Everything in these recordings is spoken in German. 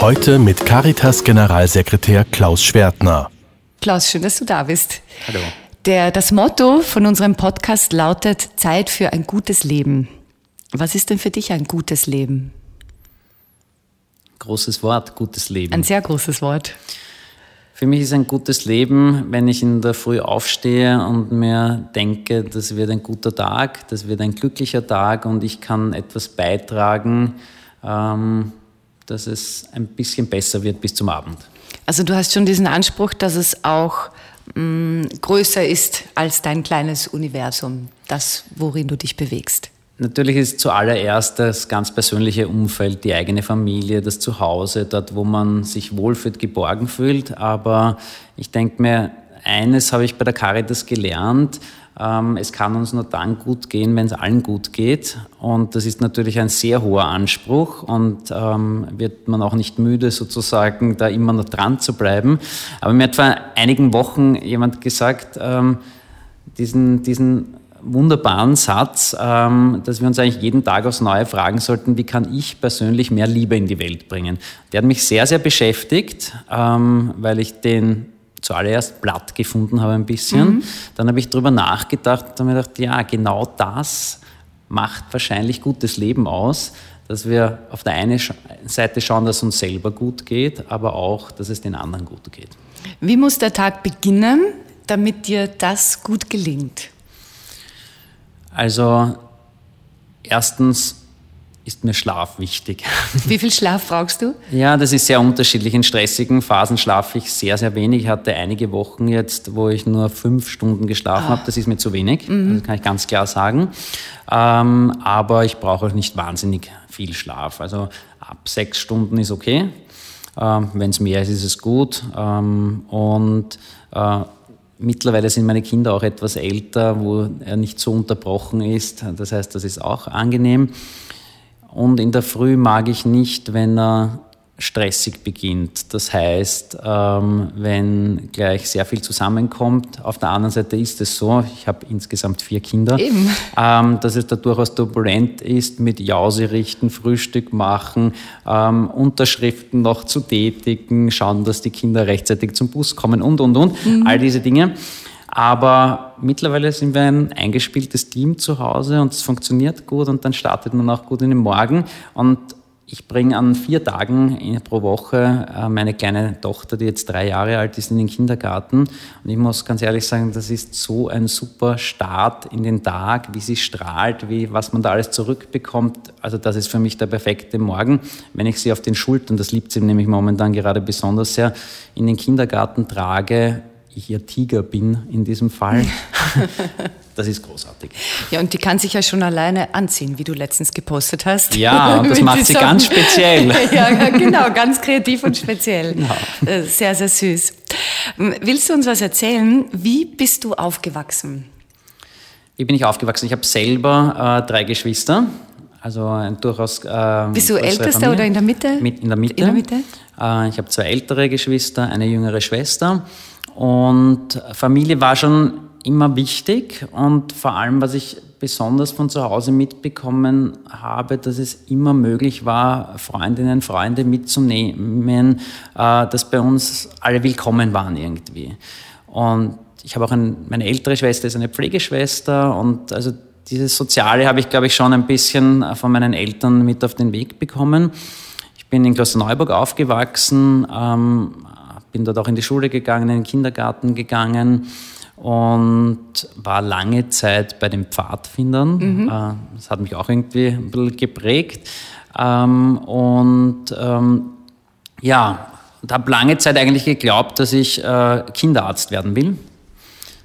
Heute mit Caritas Generalsekretär Klaus Schwertner. Klaus, schön, dass du da bist. Hallo. Der, das Motto von unserem Podcast lautet Zeit für ein gutes Leben. Was ist denn für dich ein gutes Leben? Großes Wort, gutes Leben. Ein sehr großes Wort. Für mich ist ein gutes Leben, wenn ich in der Früh aufstehe und mir denke, das wird ein guter Tag, das wird ein glücklicher Tag und ich kann etwas beitragen, ähm, dass es ein bisschen besser wird bis zum Abend. Also du hast schon diesen Anspruch, dass es auch mh, größer ist als dein kleines Universum, das, worin du dich bewegst. Natürlich ist zuallererst das ganz persönliche Umfeld, die eigene Familie, das Zuhause, dort, wo man sich wohlfühlt, geborgen fühlt. Aber ich denke mir, eines habe ich bei der Caritas gelernt, es kann uns nur dann gut gehen, wenn es allen gut geht. Und das ist natürlich ein sehr hoher Anspruch und ähm, wird man auch nicht müde, sozusagen da immer noch dran zu bleiben. Aber mir hat vor einigen Wochen jemand gesagt, ähm, diesen, diesen wunderbaren Satz, ähm, dass wir uns eigentlich jeden Tag aufs Neue fragen sollten, wie kann ich persönlich mehr Liebe in die Welt bringen. Der hat mich sehr, sehr beschäftigt, ähm, weil ich den zuallererst platt gefunden habe ein bisschen. Mhm. Dann habe ich darüber nachgedacht und habe mir gedacht, ja, genau das macht wahrscheinlich gutes Leben aus, dass wir auf der einen Seite schauen, dass es uns selber gut geht, aber auch, dass es den anderen gut geht. Wie muss der Tag beginnen, damit dir das gut gelingt? Also erstens ist mir Schlaf wichtig. Wie viel Schlaf brauchst du? Ja, das ist sehr unterschiedlich. In stressigen Phasen schlafe ich sehr, sehr wenig. Ich hatte einige Wochen jetzt, wo ich nur fünf Stunden geschlafen ah. habe. Das ist mir zu wenig, mhm. das kann ich ganz klar sagen. Ähm, aber ich brauche auch nicht wahnsinnig viel Schlaf. Also ab sechs Stunden ist okay. Ähm, Wenn es mehr ist, ist es gut. Ähm, und äh, Mittlerweile sind meine Kinder auch etwas älter, wo er nicht so unterbrochen ist. Das heißt, das ist auch angenehm. Und in der Früh mag ich nicht, wenn er stressig beginnt. Das heißt, ähm, wenn gleich sehr viel zusammenkommt. Auf der anderen Seite ist es so, ich habe insgesamt vier Kinder, ähm, dass es da durchaus turbulent ist mit Jause richten, Frühstück machen, ähm, Unterschriften noch zu tätigen, schauen, dass die Kinder rechtzeitig zum Bus kommen und, und, und. Mhm. All diese Dinge. Aber mittlerweile sind wir ein eingespieltes Team zu Hause und es funktioniert gut und dann startet man auch gut in den Morgen. Und ich bringe an vier Tagen pro Woche äh, meine kleine Tochter, die jetzt drei Jahre alt ist, in den Kindergarten. Und ich muss ganz ehrlich sagen, das ist so ein super Start in den Tag, wie sie strahlt, wie, was man da alles zurückbekommt. Also das ist für mich der perfekte Morgen, wenn ich sie auf den Schultern, das liebt sie nämlich momentan gerade besonders sehr, in den Kindergarten trage ich ihr Tiger bin in diesem Fall. das ist großartig. Ja, und die kann sich ja schon alleine anziehen, wie du letztens gepostet hast. Ja, und das macht sie ganz speziell. ja, genau, ganz kreativ und speziell. Genau. Sehr, sehr süß. Willst du uns was erzählen? Wie bist du aufgewachsen? Wie bin ich aufgewachsen? Ich habe selber äh, drei Geschwister. Also ein durchaus. Äh, Bist du ältester Familie. oder in der Mitte? Mit, in der Mitte. In der Mitte? Äh, ich habe zwei ältere Geschwister, eine jüngere Schwester. Und Familie war schon immer wichtig und vor allem, was ich besonders von zu Hause mitbekommen habe, dass es immer möglich war, Freundinnen, Freunde mitzunehmen, äh, dass bei uns alle willkommen waren irgendwie. Und ich habe auch ein, meine ältere Schwester ist eine Pflegeschwester und also dieses Soziale habe ich, glaube ich, schon ein bisschen von meinen Eltern mit auf den Weg bekommen. Ich bin in Klosterneuburg aufgewachsen, ähm, bin dort auch in die Schule gegangen, in den Kindergarten gegangen und war lange Zeit bei den Pfadfindern. Mhm. Äh, das hat mich auch irgendwie ein bisschen geprägt. Ähm, und ähm, ja, und habe lange Zeit eigentlich geglaubt, dass ich äh, Kinderarzt werden will.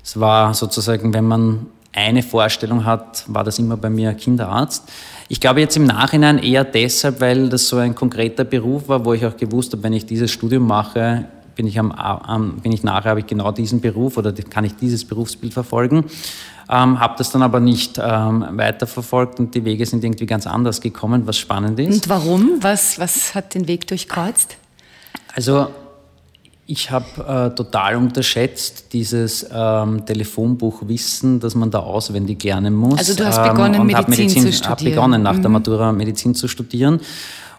Es war sozusagen, wenn man eine Vorstellung hat, war das immer bei mir Kinderarzt. Ich glaube jetzt im Nachhinein eher deshalb, weil das so ein konkreter Beruf war, wo ich auch gewusst habe, wenn ich dieses Studium mache, bin ich, am, am, bin ich nachher, habe ich genau diesen Beruf oder kann ich dieses Berufsbild verfolgen. Ähm, habe das dann aber nicht ähm, weiterverfolgt und die Wege sind irgendwie ganz anders gekommen, was spannend ist. Und warum? Was, was hat den Weg durchkreuzt? Also ich habe äh, total unterschätzt dieses ähm, Telefonbuchwissen, das man da auswendig lernen muss. Also du hast begonnen, ähm, Medizin, Medizin, zu studieren. habe begonnen, nach mhm. der Matura Medizin zu studieren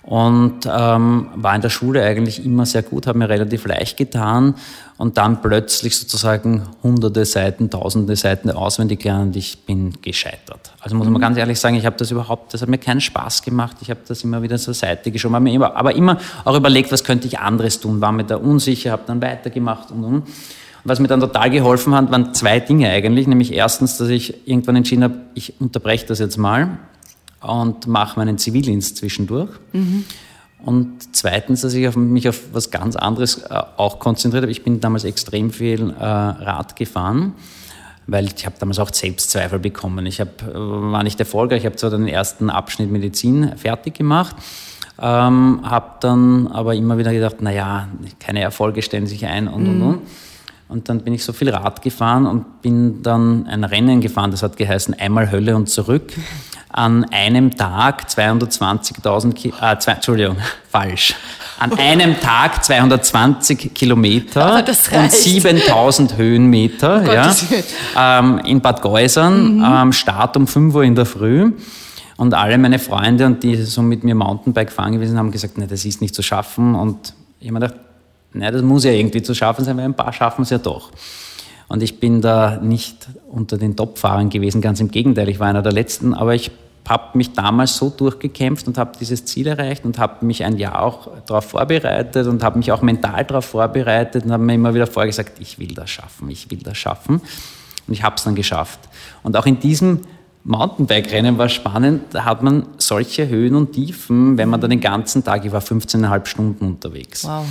und ähm, war in der Schule eigentlich immer sehr gut, habe mir relativ leicht getan und dann plötzlich sozusagen hunderte Seiten, tausende Seiten auswendig lernen und ich bin gescheitert. Also muss man mhm. ganz ehrlich sagen, ich habe das überhaupt, das hat mir keinen Spaß gemacht, ich habe das immer wieder zur Seite geschoben, aber immer, aber immer auch überlegt, was könnte ich anderes tun, war mir da unsicher, habe dann weitergemacht und und. Und was mir dann total geholfen hat, waren zwei Dinge eigentlich. Nämlich erstens, dass ich irgendwann entschieden habe, ich unterbreche das jetzt mal und mache meinen Zivildienst zwischendurch. Mhm. Und zweitens, dass ich auf mich auf was ganz anderes äh, auch konzentriert habe. Ich bin damals extrem viel äh, Rad gefahren, weil ich habe damals auch Selbstzweifel bekommen. Ich hab, äh, war nicht erfolgreich. Ich habe zwar den ersten Abschnitt Medizin fertig gemacht, ähm, habe dann aber immer wieder gedacht, naja, keine Erfolge stellen sich ein und, mhm. und, und. Und dann bin ich so viel Rad gefahren und bin dann ein Rennen gefahren, das hat geheißen einmal Hölle und zurück an einem Tag 220.000, äh, zwei, Entschuldigung, falsch. An einem Tag 220 Kilometer und 7000 Höhenmeter oh ja, ähm, in Bad Geusern, mhm. ähm, Start um 5 Uhr in der Früh. Und alle meine Freunde, und die so mit mir Mountainbike fahren gewesen, haben gesagt, nee, das ist nicht zu schaffen. Und ich habe mir gedacht, nee, das muss ja irgendwie zu schaffen sein, weil ein paar schaffen es ja doch. Und ich bin da nicht unter den Top-Fahrern gewesen, ganz im Gegenteil, ich war einer der Letzten, aber ich habe mich damals so durchgekämpft und habe dieses Ziel erreicht und habe mich ein Jahr auch darauf vorbereitet und habe mich auch mental darauf vorbereitet und habe mir immer wieder vorgesagt, ich will das schaffen, ich will das schaffen. Und ich habe es dann geschafft. Und auch in diesem Mountainbike-Rennen war spannend, da hat man solche Höhen und Tiefen, wenn man da den ganzen Tag, ich war 15,5 Stunden unterwegs. Wow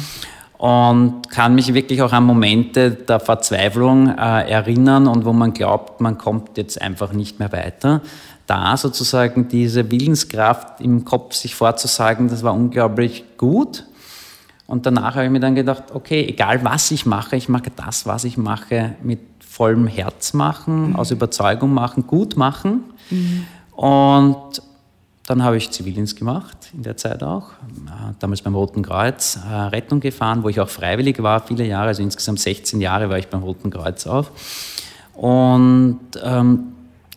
und kann mich wirklich auch an Momente der Verzweiflung äh, erinnern und wo man glaubt, man kommt jetzt einfach nicht mehr weiter da sozusagen diese Willenskraft im Kopf sich vorzusagen, das war unglaublich gut. Und danach habe ich mir dann gedacht, okay, egal was ich mache, ich mache das, was ich mache, mit vollem Herz machen, mhm. aus Überzeugung machen, gut machen. Mhm. Und dann habe ich Zivildienst gemacht, in der Zeit auch. Äh, damals beim Roten Kreuz äh, Rettung gefahren, wo ich auch freiwillig war, viele Jahre, also insgesamt 16 Jahre war ich beim Roten Kreuz auf. Und ähm,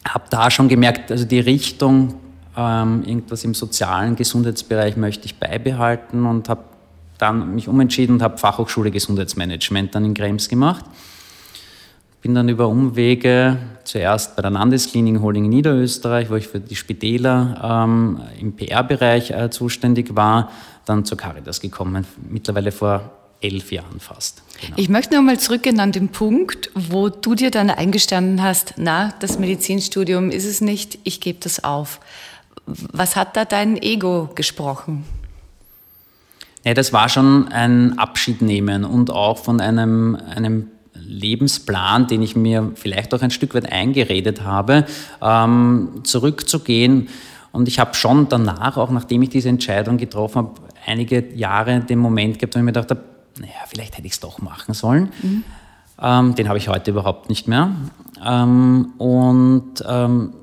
habe da schon gemerkt, also die Richtung, ähm, irgendwas im sozialen Gesundheitsbereich möchte ich beibehalten und habe dann mich umentschieden und habe Fachhochschule Gesundheitsmanagement dann in Krems gemacht. Bin dann über Umwege zuerst bei der Landesklinik Holding in Niederösterreich, wo ich für die Spitäler ähm, im PR-Bereich äh, zuständig war, dann zur Caritas gekommen, mittlerweile vor elf Jahren fast. Genau. Ich möchte noch mal zurückgehen an den Punkt, wo du dir dann eingestanden hast, na, das Medizinstudium ist es nicht, ich gebe das auf. Was hat da dein Ego gesprochen? Ja, das war schon ein Abschied nehmen und auch von einem, einem Lebensplan, den ich mir vielleicht auch ein Stück weit eingeredet habe, ähm, zurückzugehen. Und ich habe schon danach, auch nachdem ich diese Entscheidung getroffen habe, einige Jahre den Moment gehabt, wo ich mir gedacht habe, naja, vielleicht hätte ich es doch machen sollen. Mhm. Ähm, den habe ich heute überhaupt nicht mehr. Ähm, und ähm,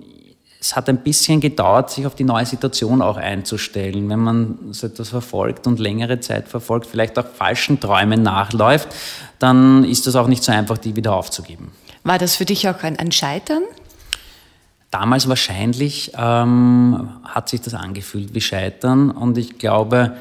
es hat ein bisschen gedauert, sich auf die neue Situation auch einzustellen. Wenn man so etwas verfolgt und längere Zeit verfolgt, vielleicht auch falschen Träumen nachläuft, dann ist es auch nicht so einfach, die wieder aufzugeben. War das für dich auch ein, ein Scheitern? Damals wahrscheinlich ähm, hat sich das angefühlt wie Scheitern und ich glaube,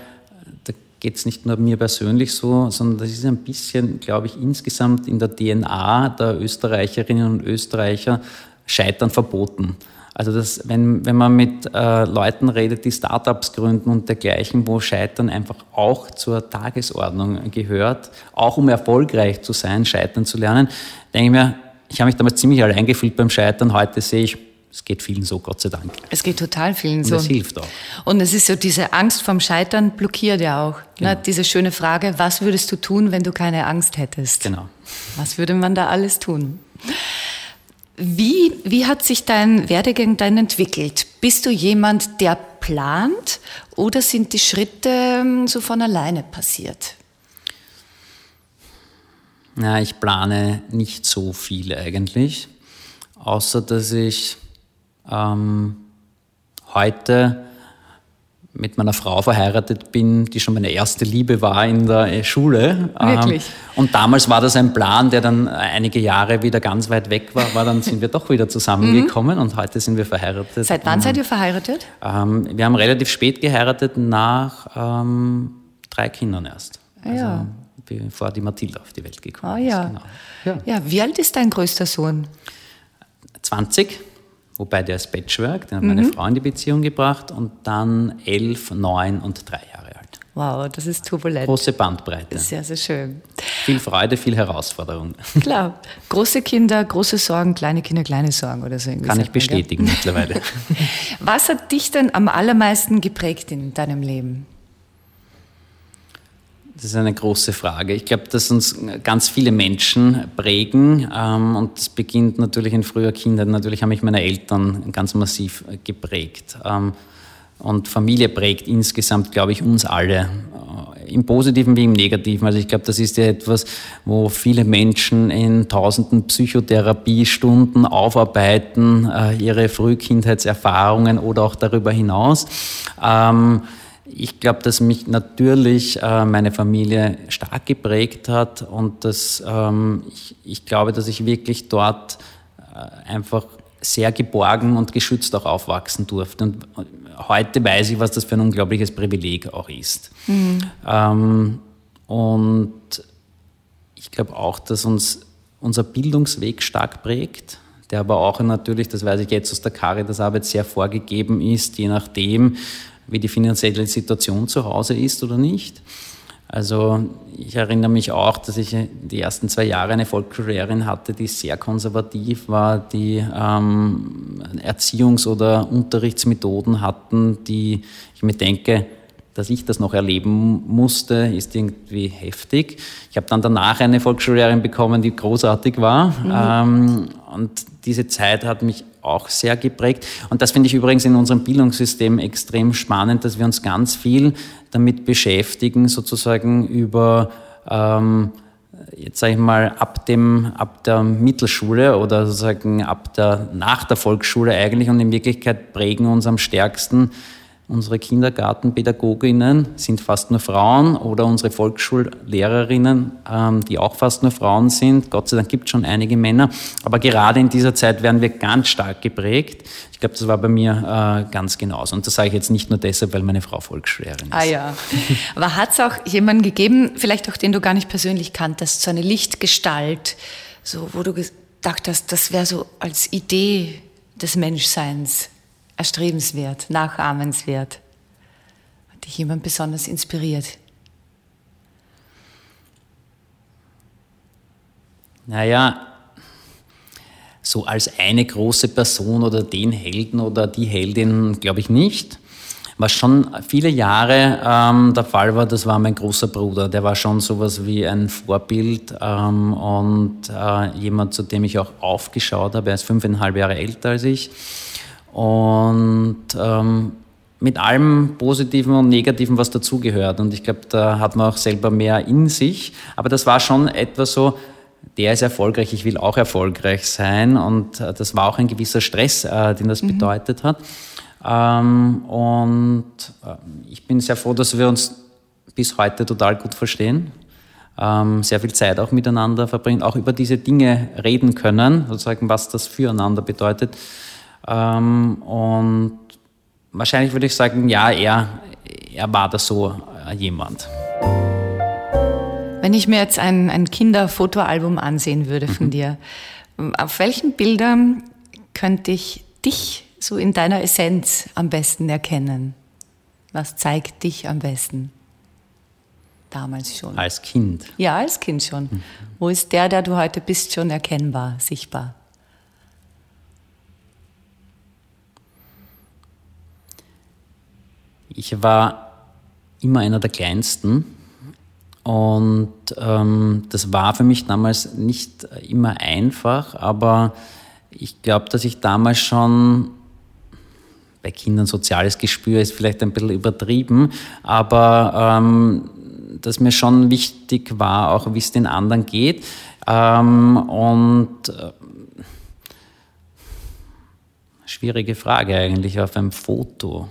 geht es nicht nur mir persönlich so, sondern das ist ein bisschen, glaube ich, insgesamt in der DNA der Österreicherinnen und Österreicher Scheitern verboten. Also das, wenn, wenn man mit äh, Leuten redet, die Startups gründen und dergleichen, wo Scheitern einfach auch zur Tagesordnung gehört, auch um erfolgreich zu sein, Scheitern zu lernen, denke ich mir, ich habe mich damals ziemlich allein gefühlt beim Scheitern. Heute sehe ich, es geht vielen so, Gott sei Dank. Es geht total vielen und so. Und es hilft auch. Und es ist so, diese Angst vom Scheitern blockiert ja auch. Ne? Genau. Ne? Diese schöne Frage, was würdest du tun, wenn du keine Angst hättest? Genau. Was würde man da alles tun? Wie, wie hat sich dein Werdegang dann entwickelt? Bist du jemand, der plant oder sind die Schritte ähm, so von alleine passiert? Ja, ich plane nicht so viel eigentlich, außer dass ich ähm, heute mit meiner Frau verheiratet bin, die schon meine erste Liebe war in der äh, Schule. Wirklich? Ähm, und damals war das ein Plan, der dann einige Jahre wieder ganz weit weg war, war dann sind wir doch wieder zusammengekommen und heute sind wir verheiratet. Seit wann seid ihr verheiratet? Ähm, wir haben relativ spät geheiratet, nach ähm, drei Kindern erst. Ah, ja. Also, bevor die Mathilde auf die Welt gekommen ah, ja. ist. Genau. Ja. ja, wie alt ist dein größter Sohn? 20 wobei der ist Patchwork, den hat meine Mhm. Frau in die Beziehung gebracht und dann elf, neun und drei Jahre alt. Wow, das ist turbulent. Große Bandbreite. Sehr, sehr schön. Viel Freude, viel Herausforderung. Klar, große Kinder, große Sorgen, kleine Kinder, kleine Sorgen oder so. irgendwie Kann ich bestätigen mittlerweile. Was hat dich denn am allermeisten geprägt in deinem Leben? Das ist eine große Frage. Ich glaube, dass uns ganz viele Menschen prägen ähm, und das beginnt natürlich in früher Kindheit. Natürlich haben mich meine Eltern ganz massiv äh, geprägt. Ähm, und Familie prägt insgesamt, glaube ich, uns alle. Äh, Im Positiven wie im Negativen. Also ich glaube, das ist ja etwas, wo viele Menschen in tausenden Psychotherapiestunden aufarbeiten, äh, ihre Frühkindheitserfahrungen oder auch darüber hinaus. Ähm, ich glaube, dass mich natürlich äh, meine Familie stark geprägt hat und dass ähm, ich, ich glaube, dass ich wirklich dort äh, einfach sehr geborgen und geschützt auch aufwachsen durfte. Und heute weiß ich, was das für ein unglaubliches Privileg auch ist. Ähm, und ich glaube auch, dass uns unser Bildungsweg stark prägt, der aber auch natürlich, das weiß ich jetzt aus der Caritas-Arbeit, sehr vorgegeben ist, je nachdem, wie die finanzielle Situation zu Hause ist oder nicht. Also ich erinnere mich auch, dass ich die ersten zwei Jahre eine Volksschullehrerin hatte, die sehr konservativ war, die ähm, Erziehungs- oder Unterrichtsmethoden hatten, die ich mir denke, dass ich das noch erleben musste, ist irgendwie heftig. Ich habe dann danach eine Volksschullehrerin bekommen, die großartig war. Ähm, und diese Zeit hat mich auch sehr geprägt. Und das finde ich übrigens in unserem Bildungssystem extrem spannend, dass wir uns ganz viel damit beschäftigen, sozusagen über ähm, jetzt sage ich mal, ab, dem, ab der Mittelschule oder sozusagen ab der, nach der Volksschule eigentlich und in Wirklichkeit prägen uns am stärksten unsere Kindergartenpädagoginnen sind fast nur Frauen oder unsere Volksschullehrerinnen, ähm, die auch fast nur Frauen sind. Gott sei Dank gibt es schon einige Männer. Aber gerade in dieser Zeit werden wir ganz stark geprägt. Ich glaube, das war bei mir äh, ganz genauso. Und das sage ich jetzt nicht nur deshalb, weil meine Frau Volksschullehrerin ist. Ah ja. Aber hat es auch jemanden gegeben, vielleicht auch den du gar nicht persönlich kanntest, so eine Lichtgestalt, so, wo du gedacht hast, das wäre so als Idee des Menschseins erstrebenswert, nachahmenswert? Hat dich jemand besonders inspiriert? Naja, so als eine große Person oder den Helden oder die Heldin glaube ich nicht. Was schon viele Jahre ähm, der Fall war, das war mein großer Bruder. Der war schon sowas wie ein Vorbild ähm, und äh, jemand, zu dem ich auch aufgeschaut habe. Er ist fünfeinhalb Jahre älter als ich. Und ähm, mit allem Positiven und Negativen, was dazugehört. Und ich glaube, da hat man auch selber mehr in sich. Aber das war schon etwas so, der ist erfolgreich, ich will auch erfolgreich sein. Und äh, das war auch ein gewisser Stress, äh, den das mhm. bedeutet hat. Ähm, und äh, ich bin sehr froh, dass wir uns bis heute total gut verstehen. Ähm, sehr viel Zeit auch miteinander verbringen, auch über diese Dinge reden können, sozusagen, was das füreinander bedeutet. Ähm, und wahrscheinlich würde ich sagen, ja, er, er war da so äh, jemand. Wenn ich mir jetzt ein, ein Kinderfotoalbum ansehen würde von mhm. dir, auf welchen Bildern könnte ich dich so in deiner Essenz am besten erkennen? Was zeigt dich am besten? Damals schon. Als Kind? Ja, als Kind schon. Mhm. Wo ist der, der du heute bist, schon erkennbar, sichtbar? Ich war immer einer der Kleinsten und ähm, das war für mich damals nicht immer einfach, aber ich glaube, dass ich damals schon bei Kindern soziales Gespür ist vielleicht ein bisschen übertrieben, aber ähm, dass mir schon wichtig war, auch wie es den anderen geht. Ähm, und äh, schwierige Frage eigentlich auf einem Foto.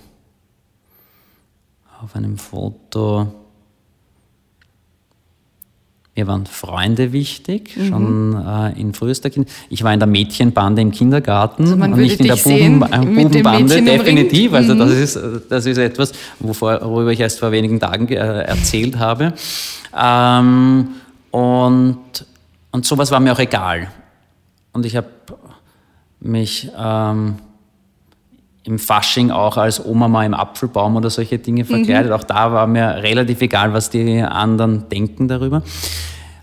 Auf einem Foto mir waren Freunde wichtig, mhm. schon äh, in frühester Kind. Ich war in der Mädchenbande im Kindergarten also und nicht in der Buben, äh, Bubenbande, definitiv. Also das mhm. ist, das ist etwas, wovor, worüber ich erst vor wenigen Tagen äh, erzählt habe. Ähm, und, und sowas war mir auch egal. Und ich habe mich ähm, im Fasching auch als Oma mal im Apfelbaum oder solche Dinge verkleidet. Mhm. Auch da war mir relativ egal, was die anderen denken darüber.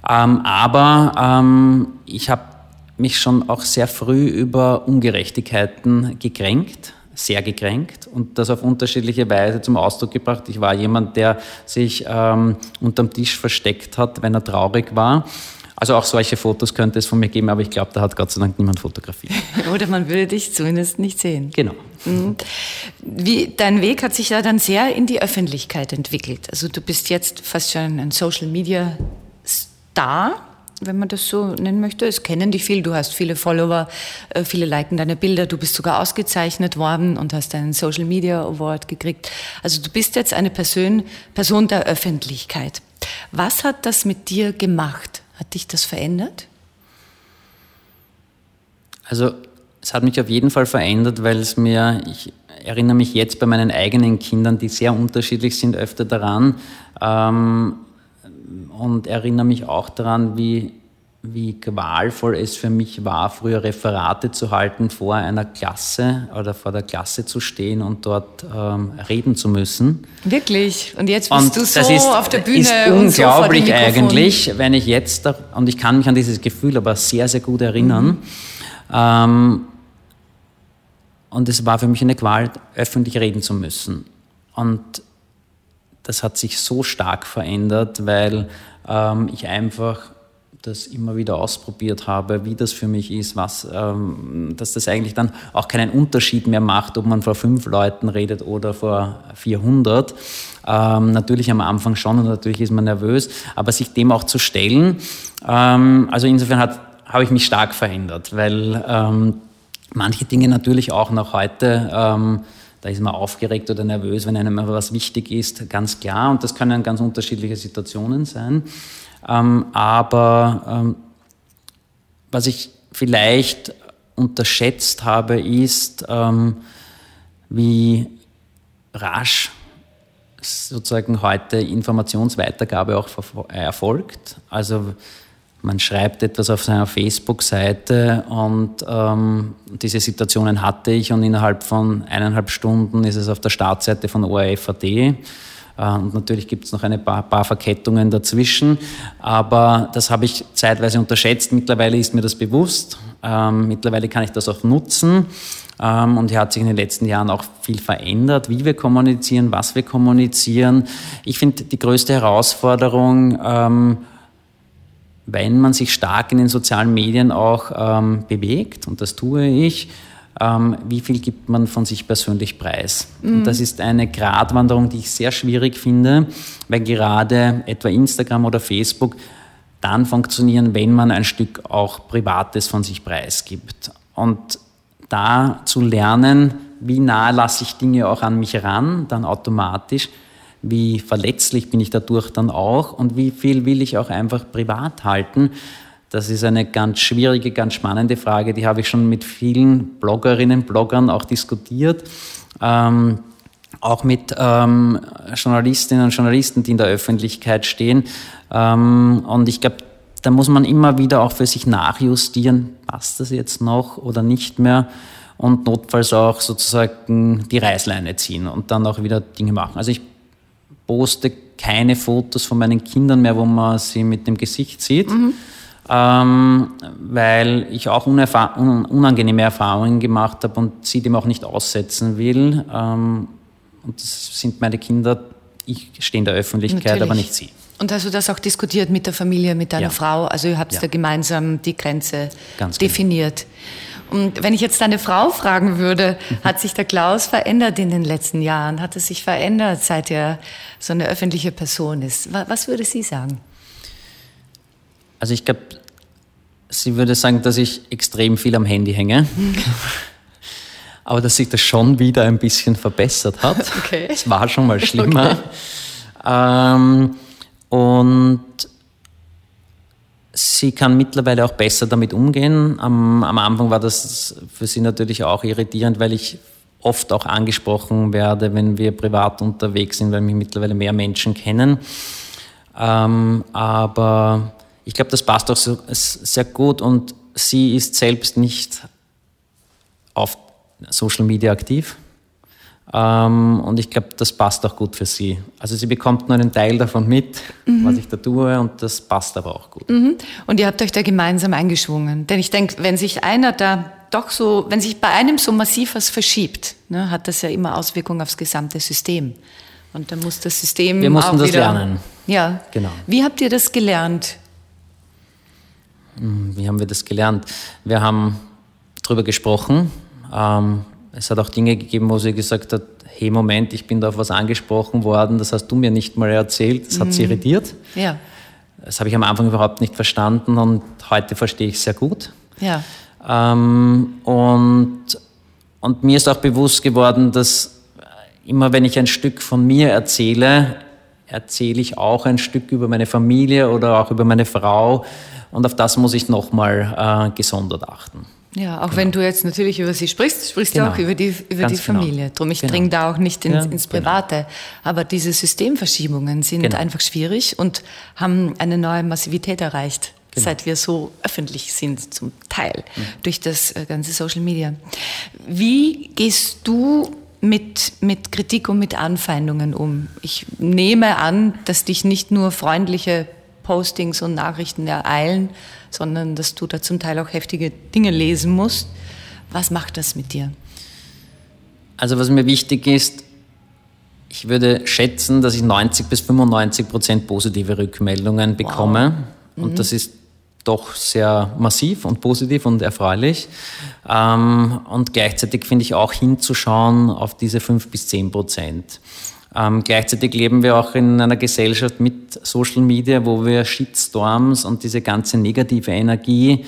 Ähm, aber ähm, ich habe mich schon auch sehr früh über Ungerechtigkeiten gekränkt, sehr gekränkt und das auf unterschiedliche Weise zum Ausdruck gebracht. Ich war jemand, der sich ähm, unterm Tisch versteckt hat, wenn er traurig war also auch solche Fotos könnte es von mir geben, aber ich glaube, da hat Gott sei Dank niemand fotografiert. Oder man würde dich zumindest nicht sehen. Genau. Mhm. Wie, dein Weg hat sich ja dann sehr in die Öffentlichkeit entwickelt. Also du bist jetzt fast schon ein Social Media Star, wenn man das so nennen möchte. Es kennen dich viel, du hast viele Follower, äh, viele liken deine Bilder, du bist sogar ausgezeichnet worden und hast einen Social Media Award gekriegt. Also du bist jetzt eine Person, Person der Öffentlichkeit. Was hat das mit dir gemacht? Hat dich das verändert? Also es hat mich auf jeden Fall verändert, weil es mir, ich erinnere mich jetzt bei meinen eigenen Kindern, die sehr unterschiedlich sind, öfter daran ähm, und erinnere mich auch daran, wie wie qualvoll es für mich war, früher Referate zu halten vor einer Klasse oder vor der Klasse zu stehen und dort ähm, reden zu müssen. Wirklich? Und jetzt bist und du so ist, auf der Bühne. Ist unglaublich so eigentlich, wenn ich jetzt, da, und ich kann mich an dieses Gefühl aber sehr, sehr gut erinnern. Mhm. Ähm, und es war für mich eine Qual, öffentlich reden zu müssen. Und das hat sich so stark verändert, weil ähm, ich einfach das immer wieder ausprobiert habe, wie das für mich ist, was, ähm, dass das eigentlich dann auch keinen Unterschied mehr macht, ob man vor fünf Leuten redet oder vor 400. Ähm, natürlich am Anfang schon und natürlich ist man nervös, aber sich dem auch zu stellen, ähm, also insofern hat, habe ich mich stark verändert, weil ähm, manche Dinge natürlich auch noch heute, ähm, da ist man aufgeregt oder nervös, wenn einem was wichtig ist, ganz klar. Und das können ganz unterschiedliche Situationen sein. Ähm, aber ähm, was ich vielleicht unterschätzt habe, ist, ähm, wie rasch sozusagen heute Informationsweitergabe auch erfolgt. Also man schreibt etwas auf seiner Facebook-Seite und ähm, diese Situationen hatte ich und innerhalb von eineinhalb Stunden ist es auf der Startseite von ORF.at. Äh, und natürlich gibt es noch ein paar, paar, Verkettungen dazwischen. Aber das habe ich zeitweise unterschätzt. Mittlerweile ist mir das bewusst. Ähm, mittlerweile kann ich das auch nutzen. Ähm, und hier hat sich in den letzten Jahren auch viel verändert, wie wir kommunizieren, was wir kommunizieren. Ich finde die größte Herausforderung, ähm, wenn man sich stark in den sozialen Medien auch ähm, bewegt, und das tue ich, ähm, wie viel gibt man von sich persönlich preis. Mhm. Und das ist eine Gratwanderung, die ich sehr schwierig finde, weil gerade etwa Instagram oder Facebook dann funktionieren, wenn man ein Stück auch Privates von sich preisgibt. Und da zu lernen, wie nah lasse ich Dinge auch an mich ran, dann automatisch, wie verletzlich bin ich dadurch dann auch und wie viel will ich auch einfach privat halten. Das ist eine ganz schwierige, ganz spannende Frage. Die habe ich schon mit vielen Bloggerinnen, Bloggern auch diskutiert. Ähm, auch mit ähm, Journalistinnen und Journalisten, die in der Öffentlichkeit stehen. Ähm, und ich glaube, da muss man immer wieder auch für sich nachjustieren, passt das jetzt noch oder nicht mehr und notfalls auch sozusagen die Reißleine ziehen und dann auch wieder Dinge machen. Also ich poste keine Fotos von meinen Kindern mehr, wo man sie mit dem Gesicht sieht. Mhm ähm, weil ich auch unangenehme Erfahrungen gemacht habe und sie dem auch nicht aussetzen will. Ähm, und das sind meine Kinder, ich stehe in der Öffentlichkeit, Natürlich. aber nicht sie. Und hast du das auch diskutiert mit der Familie, mit deiner ja. Frau? Also ihr habt ja. da gemeinsam die Grenze Ganz genau. definiert. Genau. Und wenn ich jetzt deine Frau fragen würde, hat sich der Klaus verändert in den letzten Jahren? Hat es sich verändert, seit er so eine öffentliche Person ist? Was würde sie sagen? Also ich glaube, sie würde sagen, dass ich extrem viel am Handy hänge. Aber dass sich das schon wieder ein bisschen verbessert hat. Okay. Es war schon mal schlimmer. Okay. Ähm, und sie kann mittlerweile auch besser damit umgehen. Am, am Anfang war das für sie natürlich auch irritierend, weil ich oft auch angesprochen werde, wenn wir privat unterwegs sind, weil mich mittlerweile mehr Menschen kennen. Ähm, aber ich glaube, das passt auch so, sehr gut und sie ist selbst nicht auf Social Media aktiv. Ähm, und ich glaube, das passt auch gut für sie. Also sie bekommt nur einen Teil davon mit, mhm. was ich da tue, und das passt aber auch gut. Mhm. Und ihr habt euch da gemeinsam eingeschwungen. Denn ich denke, wenn sich einer da doch so, wenn sich bei einem so massiv was verschiebt, ne, hat das ja immer Auswirkungen aufs gesamte System. Und dann muss das System. Wir mussten auch das wieder, lernen. Ja, genau. Wie habt ihr das gelernt? Hm, wie haben wir das gelernt? Wir haben darüber gesprochen. Ähm, es hat auch Dinge gegeben, wo sie gesagt hat, hey Moment, ich bin da auf was angesprochen worden, das hast du mir nicht mal erzählt, das hat mhm. sie irritiert. Ja. Das habe ich am Anfang überhaupt nicht verstanden und heute verstehe ich es sehr gut. Ja. Ähm, und, und mir ist auch bewusst geworden, dass immer wenn ich ein Stück von mir erzähle, erzähle ich auch ein Stück über meine Familie oder auch über meine Frau und auf das muss ich nochmal äh, gesondert achten. Ja, auch genau. wenn du jetzt natürlich über sie sprichst, sprichst genau. du auch über die, über die genau. Familie. Genau. Drum, ich genau. dringe da auch nicht ins, ja, ins genau. Private. Aber diese Systemverschiebungen sind genau. einfach schwierig und haben eine neue Massivität erreicht, seit wir so öffentlich sind, zum Teil, mhm. durch das äh, ganze Social Media. Wie gehst du mit, mit Kritik und mit Anfeindungen um? Ich nehme an, dass dich nicht nur freundliche Postings und Nachrichten ereilen, sondern dass du da zum Teil auch heftige Dinge lesen musst. Was macht das mit dir? Also was mir wichtig ist, ich würde schätzen, dass ich 90 bis 95 Prozent positive Rückmeldungen bekomme. Wow. Und mhm. das ist doch sehr massiv und positiv und erfreulich. Ähm, und gleichzeitig finde ich auch hinzuschauen auf diese 5 bis 10 Prozent. Ähm, gleichzeitig leben wir auch in einer Gesellschaft mit Social Media, wo wir Shitstorms und diese ganze negative Energie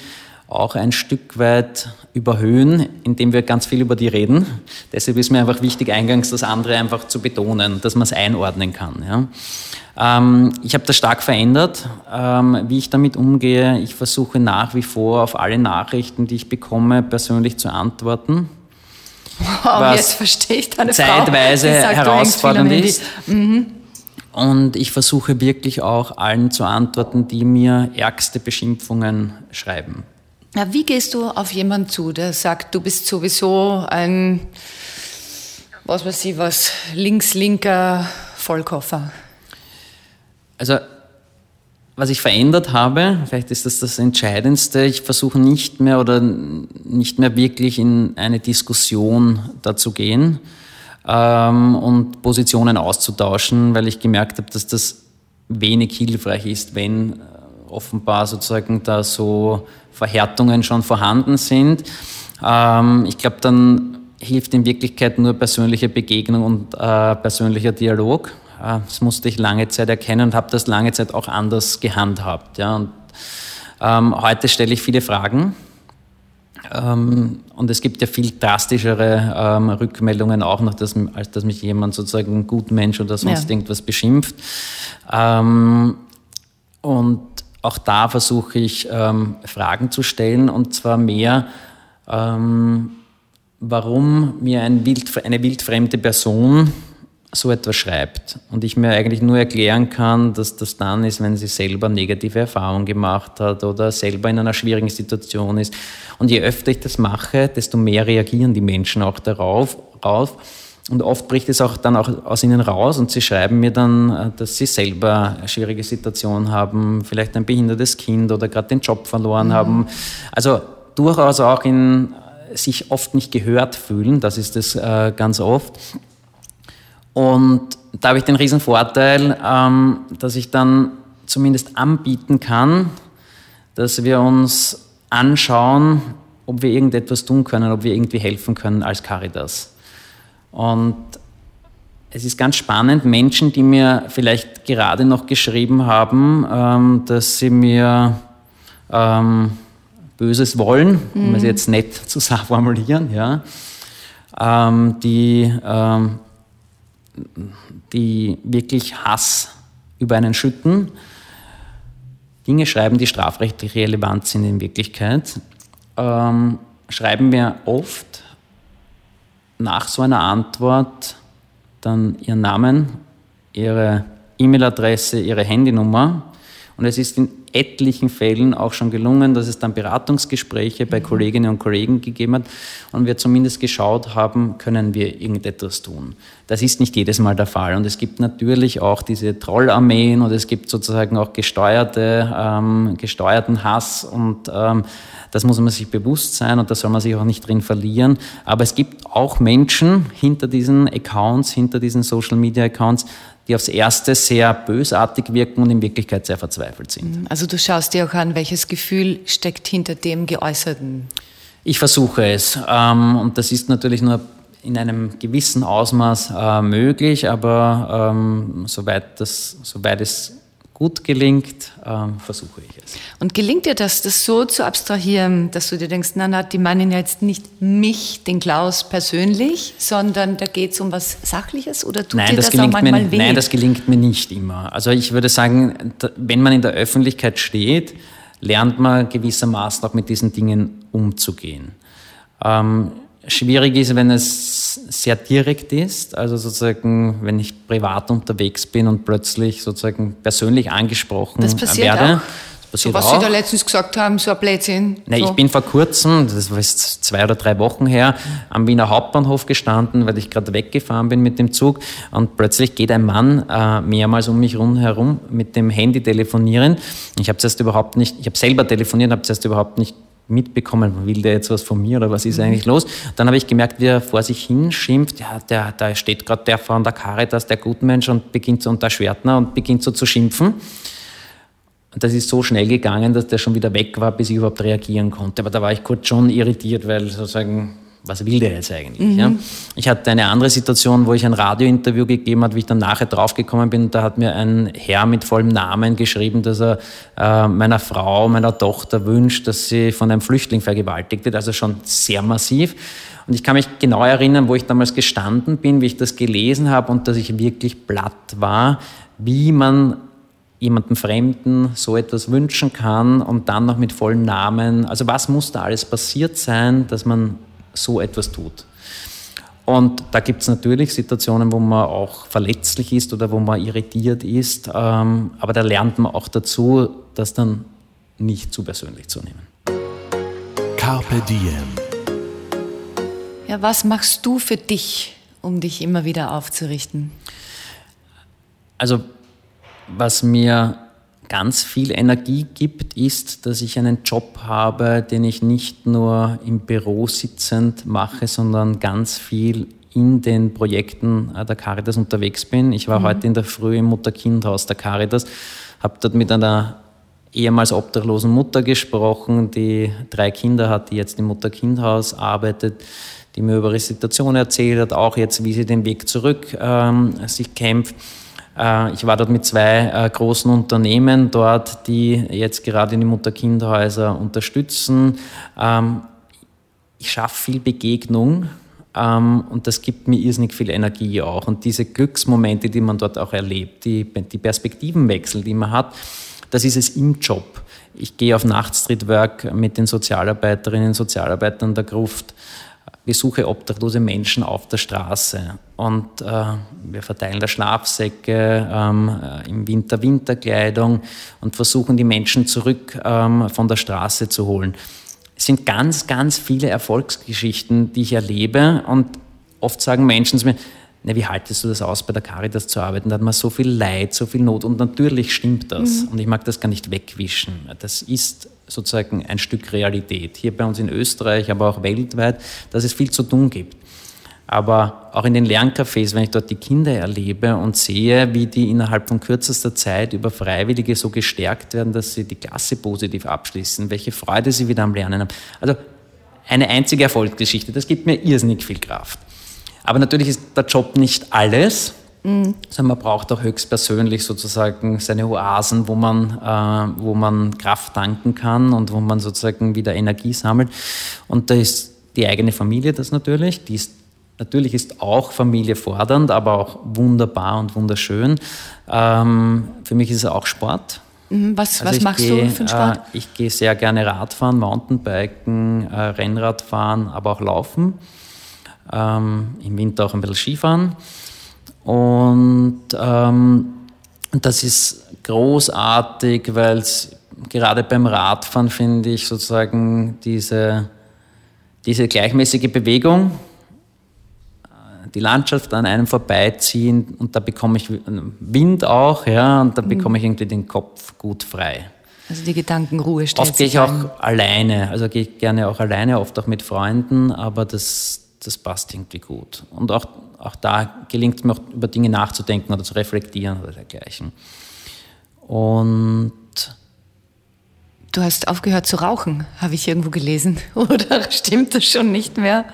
auch ein Stück weit überhöhen, indem wir ganz viel über die reden. Deshalb ist mir einfach wichtig, eingangs das andere einfach zu betonen, dass man es einordnen kann. Ja. Ähm, ich habe das stark verändert, ähm, wie ich damit umgehe. Ich versuche nach wie vor auf alle Nachrichten, die ich bekomme, persönlich zu antworten. Wow, jetzt verstehe ich deine zeitweise Frau, sagt, herausfordernd ist. Mhm. Und ich versuche wirklich auch allen zu antworten, die mir ärgste Beschimpfungen schreiben. Ja, wie gehst du auf jemanden zu, der sagt, du bist sowieso ein, was weiß ich was, links-linker Vollkoffer? Also was ich verändert habe, vielleicht ist das das Entscheidendste, ich versuche nicht mehr oder nicht mehr wirklich in eine Diskussion dazu gehen ähm, und Positionen auszutauschen, weil ich gemerkt habe, dass das wenig hilfreich ist, wenn äh, offenbar sozusagen da so Verhärtungen schon vorhanden sind. Ähm, ich glaube, dann hilft in Wirklichkeit nur persönliche Begegnung und äh, persönlicher Dialog. Ah, das musste ich lange Zeit erkennen und habe das lange Zeit auch anders gehandhabt. Ja. Und, ähm, heute stelle ich viele Fragen. Ähm, und es gibt ja viel drastischere ähm, Rückmeldungen auch noch, dass, als dass mich jemand sozusagen ein Gutmensch oder sonst ja. irgendwas beschimpft. Ähm, und auch da versuche ich ähm, Fragen zu stellen und zwar mehr, ähm, warum mir ein wild, eine wildfremde Person so etwas schreibt und ich mir eigentlich nur erklären kann, dass das dann ist, wenn sie selber negative Erfahrungen gemacht hat oder selber in einer schwierigen Situation ist. Und je öfter ich das mache, desto mehr reagieren die Menschen auch darauf. Rauf. Und oft bricht es auch dann auch aus ihnen raus und sie schreiben mir dann, äh, dass sie selber eine schwierige Situation haben, vielleicht ein behindertes Kind oder gerade den Job verloren mhm. haben. Also durchaus auch in sich oft nicht gehört fühlen, das ist es äh, ganz oft. Und da habe ich den riesen Vorteil, ähm, dass ich dann zumindest anbieten kann, dass wir uns anschauen, ob wir irgendetwas tun können, ob wir irgendwie helfen können als Caritas. Und es ist ganz spannend, Menschen, die mir vielleicht gerade noch geschrieben haben, ähm, dass sie mir ähm, Böses wollen, mhm. um es jetzt nett zu formulieren, ja, ähm, die, ähm, die wirklich Hass über einen schütten, Dinge schreiben, die strafrechtlich relevant sind in Wirklichkeit, ähm, schreiben wir oft nach so einer Antwort dann ihren Namen, ihre E-Mail-Adresse, ihre Handynummer. Und es ist in etlichen Fällen auch schon gelungen, dass es dann Beratungsgespräche bei Kolleginnen und Kollegen gegeben hat und wir zumindest geschaut haben, können wir irgendetwas tun. Das ist nicht jedes Mal der Fall. Und es gibt natürlich auch diese Trollarmeen und es gibt sozusagen auch gesteuerte, ähm, gesteuerten Hass und ähm, das muss man sich bewusst sein und da soll man sich auch nicht drin verlieren. Aber es gibt auch Menschen hinter diesen Accounts, hinter diesen Social Media Accounts, die aufs Erste sehr bösartig wirken und in Wirklichkeit sehr verzweifelt sind. Also du schaust dir auch an, welches Gefühl steckt hinter dem Geäußerten? Ich versuche es. Ähm, und das ist natürlich nur in einem gewissen Ausmaß äh, möglich, aber ähm, soweit, das, soweit es gut gelingt, ähm, versuche ich es. Und gelingt dir das, das so zu abstrahieren, dass du dir denkst, na, na, die meinen jetzt nicht mich, den Klaus persönlich, sondern da geht es um was Sachliches oder tut nein, dir das, das, auch manchmal mir, weh? Nein, das gelingt mir nicht immer. Also ich würde sagen, wenn man in der Öffentlichkeit steht, lernt man gewissermaßen auch mit diesen Dingen umzugehen. Ähm, schwierig ist, wenn es sehr direkt ist, also sozusagen, wenn ich privat unterwegs bin und plötzlich sozusagen persönlich angesprochen das passiert werde. Auch. So, was auch. Sie da letztens gesagt haben, so ein Blödsinn. Nein, so. ich bin vor kurzem, das war jetzt zwei oder drei Wochen her, am Wiener Hauptbahnhof gestanden, weil ich gerade weggefahren bin mit dem Zug und plötzlich geht ein Mann äh, mehrmals um mich herum mit dem Handy telefonieren. Ich habe zuerst überhaupt nicht, ich habe selber telefoniert, habe zuerst überhaupt nicht mitbekommen, will der jetzt was von mir oder was ist eigentlich los? Dann habe ich gemerkt, wie er vor sich hin schimpft, ja, der, da steht gerade der von der Caritas, der Gutmensch und beginnt so, und der Schwertner und beginnt so zu schimpfen. Und das ist so schnell gegangen, dass der schon wieder weg war, bis ich überhaupt reagieren konnte. Aber da war ich kurz schon irritiert, weil sozusagen was will der jetzt eigentlich? Mhm. Ja? Ich hatte eine andere Situation, wo ich ein Radiointerview gegeben habe, wie ich dann nachher draufgekommen bin. Da hat mir ein Herr mit vollem Namen geschrieben, dass er äh, meiner Frau, meiner Tochter wünscht, dass sie von einem Flüchtling vergewaltigt wird. Also schon sehr massiv. Und ich kann mich genau erinnern, wo ich damals gestanden bin, wie ich das gelesen habe und dass ich wirklich platt war, wie man jemandem Fremden so etwas wünschen kann und dann noch mit vollen Namen. Also was muss da alles passiert sein, dass man so etwas tut. Und da gibt es natürlich Situationen, wo man auch verletzlich ist oder wo man irritiert ist, ähm, aber da lernt man auch dazu, das dann nicht zu persönlich zu nehmen. Carpe Diem. Ja, was machst du für dich, um dich immer wieder aufzurichten? Also, was mir ganz viel Energie gibt, ist, dass ich einen Job habe, den ich nicht nur im Büro sitzend mache, sondern ganz viel in den Projekten der Caritas unterwegs bin. Ich war mhm. heute in der Früh im Mutter-Kind-Haus der Caritas, habe dort mit einer ehemals obdachlosen Mutter gesprochen, die drei Kinder hat, die jetzt im Mutter-Kind-Haus arbeitet, die mir über ihre Situation erzählt hat, auch jetzt, wie sie den Weg zurück ähm, sich kämpft. Äh, ich war dort mit zwei äh, großen Unternehmen dort, die jetzt gerade die Mutter-Kind-Häuser unterstützen. Ähm, ich schaffe viel Begegnung ähm, und das gibt mir irrsinnig viel Energie auch. Und diese Glücksmomente, die man dort auch erlebt, die, die Perspektivenwechsel, die man hat, das ist es im Job. Ich gehe auf Nachtstreetwork mit den Sozialarbeiterinnen und Sozialarbeitern der Gruft besuche obdachlose Menschen auf der Straße und äh, wir verteilen da Schlafsäcke, ähm, äh, im Winter Winterkleidung und versuchen die Menschen zurück ähm, von der Straße zu holen. Es sind ganz, ganz viele Erfolgsgeschichten, die ich erlebe und oft sagen Menschen zu mir, na, wie haltest du das aus, bei der Caritas zu arbeiten? Da hat man so viel Leid, so viel Not und natürlich stimmt das. Mhm. Und ich mag das gar nicht wegwischen. Das ist sozusagen ein Stück Realität. Hier bei uns in Österreich, aber auch weltweit, dass es viel zu tun gibt. Aber auch in den Lerncafés, wenn ich dort die Kinder erlebe und sehe, wie die innerhalb von kürzester Zeit über Freiwillige so gestärkt werden, dass sie die Klasse positiv abschließen, welche Freude sie wieder am Lernen haben. Also eine einzige Erfolgsgeschichte. Das gibt mir irrsinnig viel Kraft. Aber natürlich ist der Job nicht alles. Mhm. Also man braucht auch höchstpersönlich sozusagen seine Oasen, wo man, äh, wo man Kraft tanken kann und wo man sozusagen wieder Energie sammelt. Und da ist die eigene Familie das natürlich. Die ist, natürlich ist auch Familie fordernd, aber auch wunderbar und wunderschön. Ähm, für mich ist es auch Sport. Mhm, was, also was machst geh, du für einen Sport? Äh, ich gehe sehr gerne Radfahren, Mountainbiken, äh, Rennradfahren, aber auch Laufen. Ähm, Im Winter auch ein bisschen Skifahren. Und ähm, das ist großartig, weil es gerade beim Radfahren finde ich sozusagen diese, diese gleichmäßige Bewegung, die Landschaft an einem vorbeiziehen und da bekomme ich Wind auch, ja, und da mhm. bekomme ich irgendwie den Kopf gut frei. Also die Gedankenruhe stellt Oft gehe ich auch ein. alleine, also gehe ich gerne auch alleine, oft auch mit Freunden, aber das, das passt irgendwie gut. Und auch, auch da gelingt es mir auch über Dinge nachzudenken oder zu reflektieren oder dergleichen. Und Du hast aufgehört zu rauchen, habe ich irgendwo gelesen. Oder stimmt das schon nicht mehr?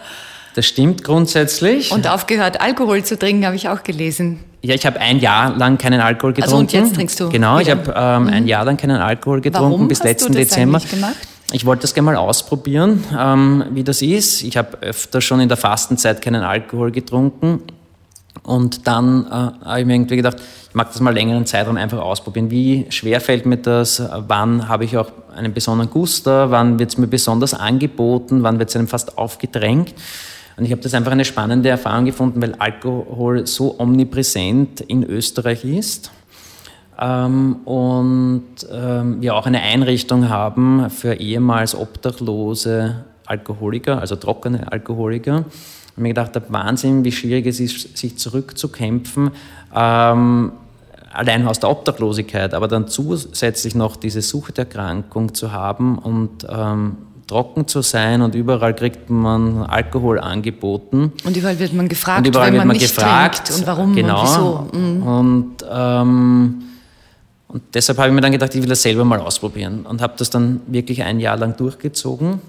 Das stimmt grundsätzlich. Und aufgehört, Alkohol zu trinken, habe ich auch gelesen. Ja, ich habe ein Jahr lang keinen Alkohol getrunken. Also und jetzt trinkst du? Genau, wieder. ich habe ähm, mhm. ein Jahr lang keinen Alkohol getrunken Warum bis hast letzten du das Dezember. Gemacht? Ich wollte das gerne mal ausprobieren, ähm, wie das ist. Ich habe öfter schon in der Fastenzeit keinen Alkohol getrunken. Und dann äh, habe ich mir irgendwie gedacht, ich mag das mal längeren Zeitraum einfach ausprobieren. Wie schwer fällt mir das? Wann habe ich auch einen besonderen Guster? Wann wird es mir besonders angeboten? Wann wird es einem fast aufgedrängt? Und ich habe das einfach eine spannende Erfahrung gefunden, weil Alkohol so omnipräsent in Österreich ist. Ähm, und ähm, wir auch eine Einrichtung haben für ehemals obdachlose Alkoholiker, also trockene Alkoholiker. Habe mir gedacht, der Wahnsinn, wie schwierig es ist, sich zurückzukämpfen, ähm, allein aus der Obdachlosigkeit, aber dann zusätzlich noch diese Suchterkrankung zu haben und ähm, trocken zu sein und überall kriegt man Alkohol angeboten. Und überall wird man gefragt, und überall wird man man nicht gefragt und warum genau. und wieso. Mhm. Und, ähm, und deshalb habe ich mir dann gedacht, ich will das selber mal ausprobieren und habe das dann wirklich ein Jahr lang durchgezogen,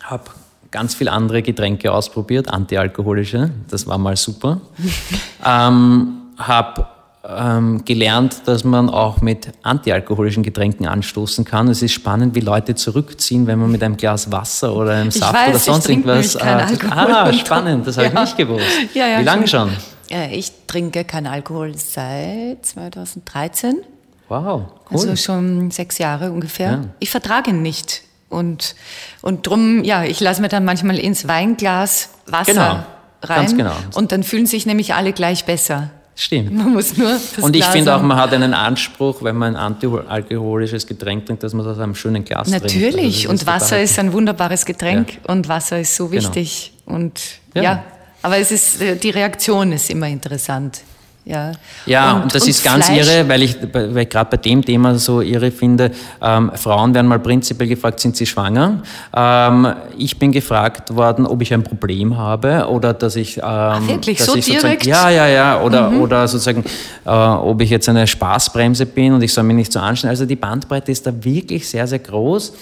habe ganz viele andere Getränke ausprobiert, antialkoholische, das war mal super. ähm, habe ähm, gelernt, dass man auch mit antialkoholischen Getränken anstoßen kann. Es ist spannend, wie Leute zurückziehen, wenn man mit einem Glas Wasser oder einem Saft weiß, oder sonst irgendwas. Äh, ah, spannend, das habe ja. ich nicht gewusst. Ja, ja, wie lange schon? schon? Ich trinke keinen Alkohol seit 2013. Wow, cool. Also schon sechs Jahre ungefähr. Ja. Ich vertrage ihn nicht. Und, und drum, ja, ich lasse mir dann manchmal ins Weinglas Wasser genau, rein. Genau. Und dann fühlen sich nämlich alle gleich besser. Stimmt. Man muss nur das Und ich finde auch, man hat einen Anspruch, wenn man ein antialkoholisches Getränk trinkt, dass man das aus einem schönen Glas trinkt. Natürlich. Also und Wasser ist ein wunderbares Getränk Ja. und Wasser ist so Genau. wichtig. Und ja. Ja. aber es ist, äh, die Reaktion ist immer interessant. Ja, Ja, und, das ist ganz Fleisch- irre, weil ich, weil ich gerade bei dem Thema so irre finde, ähm, Frauen werden mal prinzipiell gefragt, sind sie schwanger? Ähm, ich bin gefragt worden, ob ich ein Problem habe oder dass ich... Ähm, wirklich? dass So direkt? Mhm. Ja, ja, ja. Oder, oder sozusagen, äh, ob ich jetzt eine Spaßbremse bin und ich soll mich nicht so anstellen. Also die Bandbreite ist da wirklich sehr, sehr groß.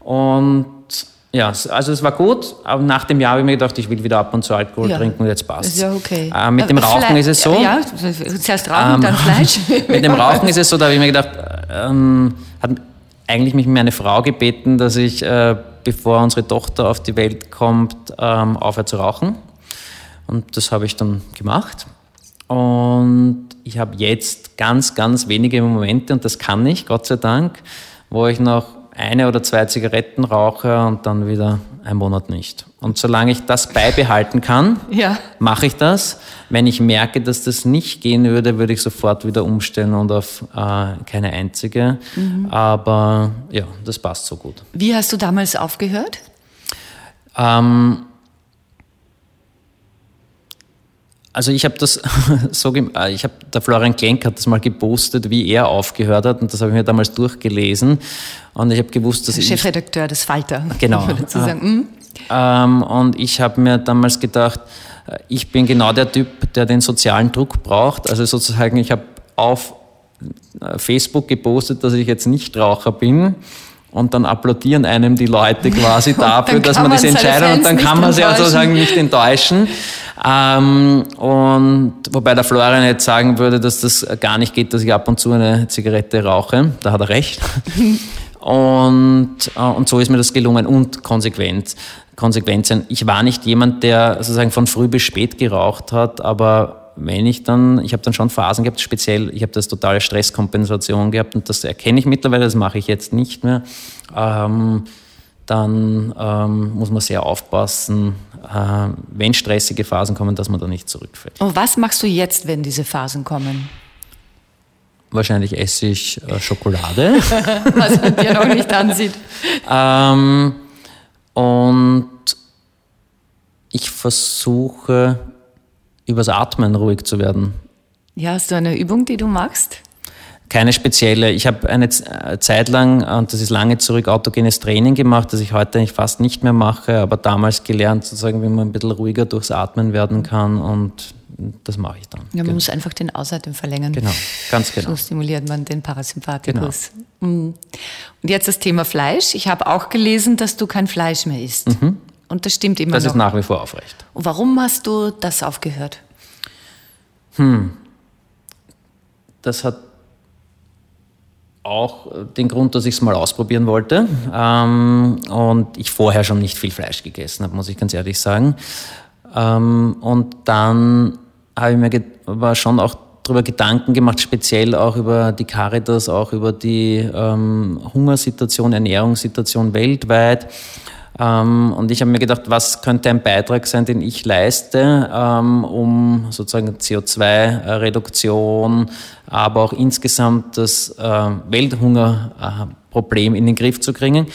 Und ja, also es war gut, aber nach dem Jahr habe ich mir gedacht, ich will wieder ab und zu Alkohol Ja. trinken und jetzt passt Ist ja okay. Äh, mit dem Aber Rauchen Fle- ist es so. Ja, zuerst Rauchen, Ähm, dann Fleisch. Mit dem Rauchen ist es so, da habe ich mir gedacht, ähm, hat eigentlich mich meine Frau gebeten, dass ich, äh, bevor unsere Tochter auf die Welt kommt, ähm, aufhöre zu rauchen. Und das habe ich dann gemacht. Und ich habe jetzt ganz, ganz wenige Momente, und das kann ich, Gott sei Dank, wo ich noch eine oder zwei Zigaretten rauche und dann wieder einen Monat nicht. Und solange ich das beibehalten kann, Ja. mache ich das. Wenn ich merke, dass das nicht gehen würde, würde ich sofort wieder umstellen und auf äh, keine einzige. Aber ja, das passt so gut. Wie hast du damals aufgehört? Ähm, also ich habe das so, äh, ich habe der Florian Klenk hat das mal gepostet, wie er aufgehört hat und das habe ich mir damals durchgelesen und ich habe gewusst, dass ich Chefredakteur des Falter. Genau. dazu sagen. Mhm. Ähm, und ich habe mir damals gedacht, äh, ich bin genau der Typ, der den sozialen Druck braucht. Also sozusagen, ich habe auf äh, Facebook gepostet, dass ich jetzt nicht Raucher bin und dann applaudieren einem die Leute quasi dafür, dass man diese seine Entscheidung und dann kann man sie enttäuschen. sozusagen nicht enttäuschen. Ähm, und wobei der Florian jetzt sagen würde, dass das gar nicht geht, dass ich ab und zu eine Zigarette rauche. Da hat er recht. Und, äh, und so ist mir das gelungen und konsequent. Konsequent sein. Ich war nicht jemand, der sozusagen von früh bis spät geraucht hat, aber wenn ich dann, ich habe dann schon Phasen gehabt, speziell, ich habe das totale Stresskompensation gehabt und das erkenne ich mittlerweile, das mache ich jetzt nicht mehr. Ähm, dann ähm, muss man sehr aufpassen, äh, wenn stressige Phasen kommen, dass man da nicht zurückfällt. Und was machst du jetzt, wenn diese Phasen kommen? Wahrscheinlich esse ich äh, Schokolade. Was man dir noch nicht ansieht. ähm, und ich versuche übers Atmen ruhig zu werden. Ja, hast du eine Übung, die du machst? Keine spezielle. Ich habe eine äh, Zeit lang, und das ist lange zurück, autogenes Training gemacht, das ich heute eigentlich fast nicht mehr mache, aber damals gelernt, sozusagen, wie man ein bisschen ruhiger durchs Atmen werden kann und das mache ich dann. Ja, man Genau. muss einfach den Ausatmen verlängern. Genau, ganz genau. So stimuliert man den Parasympathikus. Mhm. Und jetzt das Thema Fleisch. Ich habe auch gelesen, dass du kein Fleisch mehr isst. Und das stimmt immer. Das noch. ist nach wie vor aufrecht. Und warum hast du das aufgehört? Das hat auch den Grund, dass ich es mal ausprobieren wollte ähm, und ich vorher schon nicht viel Fleisch gegessen habe, muss ich ganz ehrlich sagen. Ähm, und dann habe ich mir aber schon auch darüber Gedanken gemacht, speziell auch über die Caritas, auch über die ähm, Hungersituation, Ernährungssituation weltweit. Ähm, und ich habe mir gedacht, was könnte ein Beitrag sein, den ich leiste, ähm, um sozusagen CO2-Reduktion, aber auch insgesamt das äh, Welthungerproblem in den Griff zu kriegen.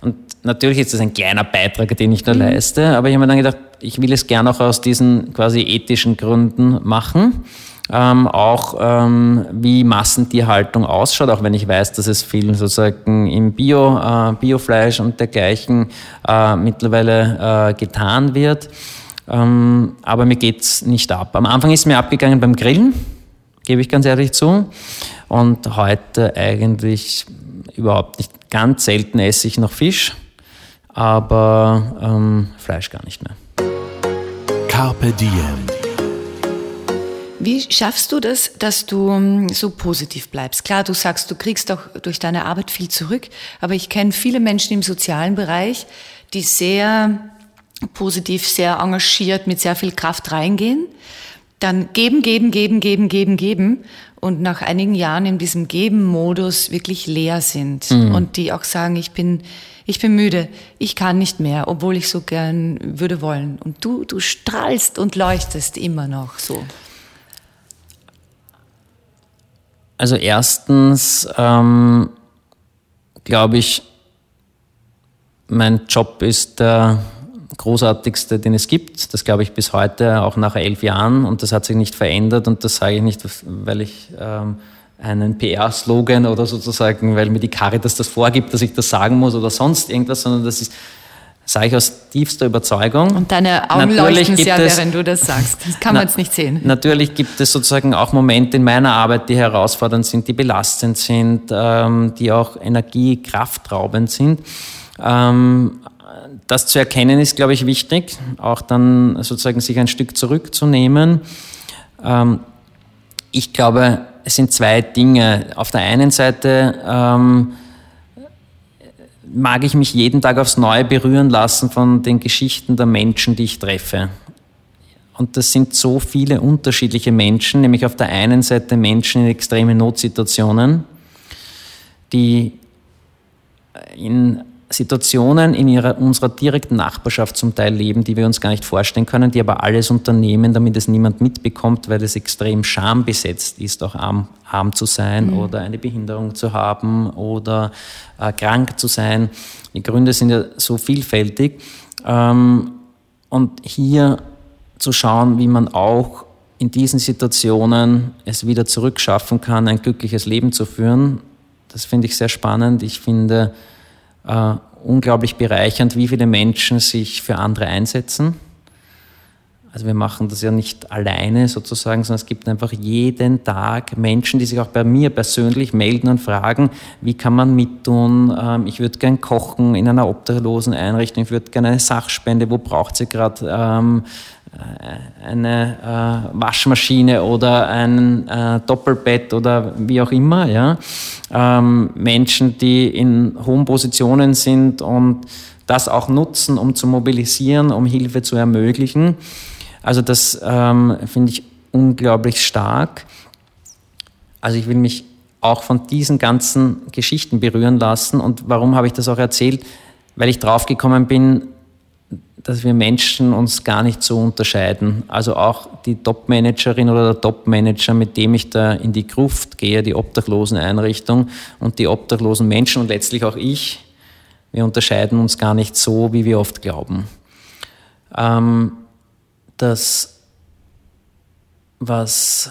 Und natürlich ist das ein kleiner Beitrag, den ich da leiste, aber ich habe mir dann gedacht, ich will es gerne auch aus diesen quasi ethischen Gründen machen. Ähm, auch ähm, wie Massentierhaltung ausschaut, auch wenn ich weiß, dass es viel sozusagen im Bio, äh, Biofleisch und dergleichen äh, mittlerweile äh, getan wird. Ähm, aber mir geht's nicht ab. Am Anfang ist mir abgegangen beim Grillen, gebe ich ganz ehrlich zu. Und heute eigentlich überhaupt nicht. Ganz selten esse ich noch Fisch, aber ähm, Fleisch gar nicht mehr. Carpe Diem. Wie schaffst du das, dass du ähm, so positiv bleibst? Klar, du sagst, du kriegst auch durch deine Arbeit viel zurück, aber ich kenne viele Menschen im sozialen Bereich, die sehr positiv, sehr engagiert, mit sehr viel Kraft reingehen, dann geben, geben, geben, geben, geben, geben und nach einigen Jahren in diesem Geben-Modus wirklich leer sind und die auch sagen, ich bin, ich bin müde, ich kann nicht mehr, obwohl ich so gern würde wollen. Und du, du strahlst und leuchtest immer noch so. Also erstens ähm, glaube ich, mein Job ist der großartigste, den es gibt. Das glaube ich bis heute, auch nach elf Jahren. Und das hat sich nicht verändert. Und das sage ich nicht, weil ich ähm, einen PR-Slogan oder sozusagen, weil mir die Caritas das vorgibt, dass ich das sagen muss oder sonst irgendwas, sondern das ist, sage ich aus tiefster Überzeugung. Und deine Augen Natürlich leuchten sehr, es- während du das sagst. Das kann Na- man jetzt nicht sehen. Natürlich gibt es sozusagen auch Momente in meiner Arbeit, die herausfordernd sind, die belastend sind, ähm, die auch Energie, kraftraubend sind. Ähm, das zu erkennen ist, glaube ich, wichtig, auch dann sozusagen sich ein Stück zurückzunehmen. Ähm, ich glaube, es sind zwei Dinge. Auf der einen Seite ähm, mag ich mich jeden Tag aufs Neue berühren lassen von den Geschichten der Menschen, die ich treffe. Und das sind so viele unterschiedliche Menschen, nämlich auf der einen Seite Menschen in extremen Notsituationen, die in Situationen in ihrer, unserer direkten Nachbarschaft zum Teil leben, die wir uns gar nicht vorstellen können, die aber alles unternehmen, damit es niemand mitbekommt, weil es extrem schambesetzt ist, auch arm, arm zu sein oder eine Behinderung zu haben oder äh, krank zu sein. Die Gründe sind ja so vielfältig. Ähm, und hier zu schauen, wie man auch in diesen Situationen es wieder zurückschaffen kann, ein glückliches Leben zu führen, das finde ich sehr spannend. Ich finde äh, unglaublich bereichernd, wie viele Menschen sich für andere einsetzen. Also wir machen das ja nicht alleine sozusagen, sondern es gibt einfach jeden Tag Menschen, die sich auch bei mir persönlich melden und fragen, wie kann man mittun? Ähm, ich würde gern kochen in einer obdachlosen Einrichtung, ich würde gerne eine Sachspende, wo braucht sie gerade ähm, äh, eine äh, Waschmaschine oder ein äh, Doppelbett oder wie auch immer. Ja? Ähm, Menschen, die in hohen Positionen sind und das auch nutzen, um zu mobilisieren, um Hilfe zu ermöglichen. Also das ähm, finde ich unglaublich stark. Also ich will mich auch von diesen ganzen Geschichten berühren lassen. Und warum habe ich das auch erzählt? Weil ich draufgekommen bin, dass wir Menschen uns gar nicht so unterscheiden. Also auch die Top-Managerin oder der Top-Manager, mit dem ich da in die Gruft gehe, die Obdachloseneinrichtung und die obdachlosen Menschen und letztlich auch ich, wir unterscheiden uns gar nicht so, wie wir oft glauben. Ähm, das, was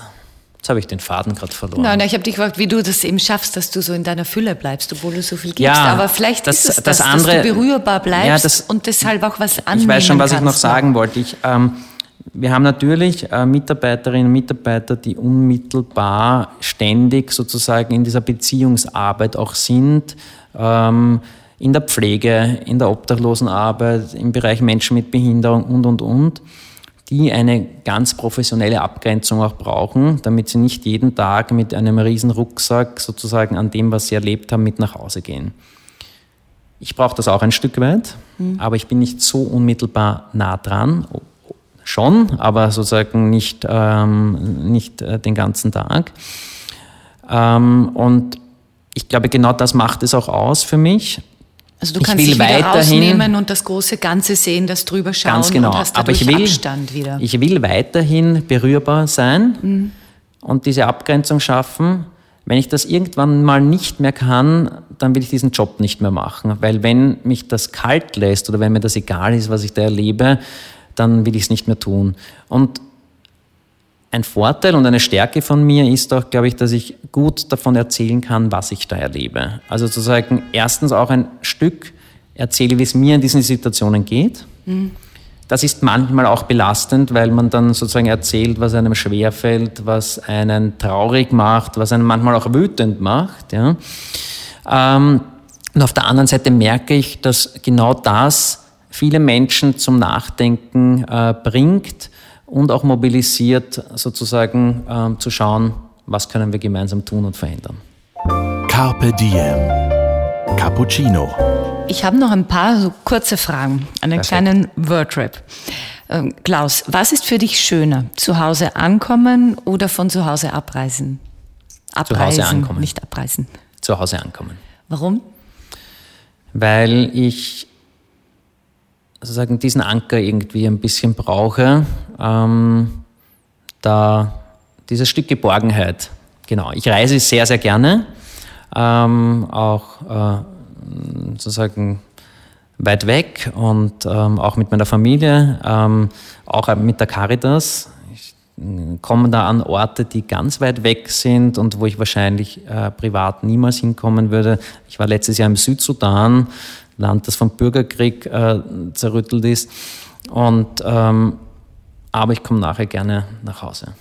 Jetzt habe ich den Faden gerade verloren. Nein, ich habe dich gefragt, wie du das eben schaffst, dass du so in deiner Fülle bleibst, obwohl du so viel gibst. Ja, Aber vielleicht das, ist es das, das, andere, dass du berührbar bleibst ja, das, und deshalb auch was annehmen Ich weiß schon, was kannst. ich noch sagen wollte. Ich, ähm, wir haben natürlich äh, Mitarbeiterinnen und Mitarbeiter, die unmittelbar ständig sozusagen in dieser Beziehungsarbeit auch sind. Ähm, in der Pflege, in der Obdachlosenarbeit, im Bereich Menschen mit Behinderung und, und, und die eine ganz professionelle Abgrenzung auch brauchen, damit sie nicht jeden Tag mit einem riesen Rucksack sozusagen an dem, was sie erlebt haben, mit nach Hause gehen. Ich brauche das auch ein Stück weit, mhm. aber ich bin nicht so unmittelbar nah dran. Schon, aber sozusagen nicht, ähm, nicht äh, den ganzen Tag. Ähm, und ich glaube, genau das macht es auch aus für mich, also du ich kannst dich wieder rausnehmen und das große Ganze sehen, das drüber schauen ganz genau. und hast Aber ich will, Abstand wieder. Ich will weiterhin berührbar sein mhm. und diese Abgrenzung schaffen. Wenn ich das irgendwann mal nicht mehr kann, dann will ich diesen Job nicht mehr machen. Weil wenn mich das kalt lässt oder wenn mir das egal ist, was ich da erlebe, dann will ich es nicht mehr tun. Und ein Vorteil und eine Stärke von mir ist auch, glaube ich, dass ich gut davon erzählen kann, was ich da erlebe. Also sozusagen erstens auch ein Stück erzähle, wie es mir in diesen Situationen geht. Mhm. Das ist manchmal auch belastend, weil man dann sozusagen erzählt, was einem schwerfällt, was einen traurig macht, was einen manchmal auch wütend macht. Ja. Ähm, und auf der anderen Seite merke ich, dass genau das viele Menschen zum Nachdenken äh, bringt und auch mobilisiert, sozusagen ähm, zu schauen, was können wir gemeinsam tun und verändern. Carpe Diem. Cappuccino. Ich habe noch ein paar so kurze Fragen, einen Perfekt. kleinen Wordrap. Ähm, Klaus, was ist für dich schöner? Zu Hause ankommen oder von zu Hause abreisen? Abreisen, zu Hause ankommen. Nicht abreisen. Zu Hause ankommen. Warum? Weil ich sozusagen diesen Anker irgendwie ein bisschen brauche, ähm, da dieses Stück Geborgenheit. Genau, ich reise sehr, sehr gerne, ähm, auch äh, sozusagen weit weg und ähm, auch mit meiner Familie, ähm, auch mit der Caritas. Ich äh, komme da an Orte, die ganz weit weg sind und wo ich wahrscheinlich äh, privat niemals hinkommen würde. Ich war letztes Jahr im Südsudan, Land, das vom Bürgerkrieg äh, zerrüttelt ist. Und, ähm, aber ich komme nachher gerne nach Hause.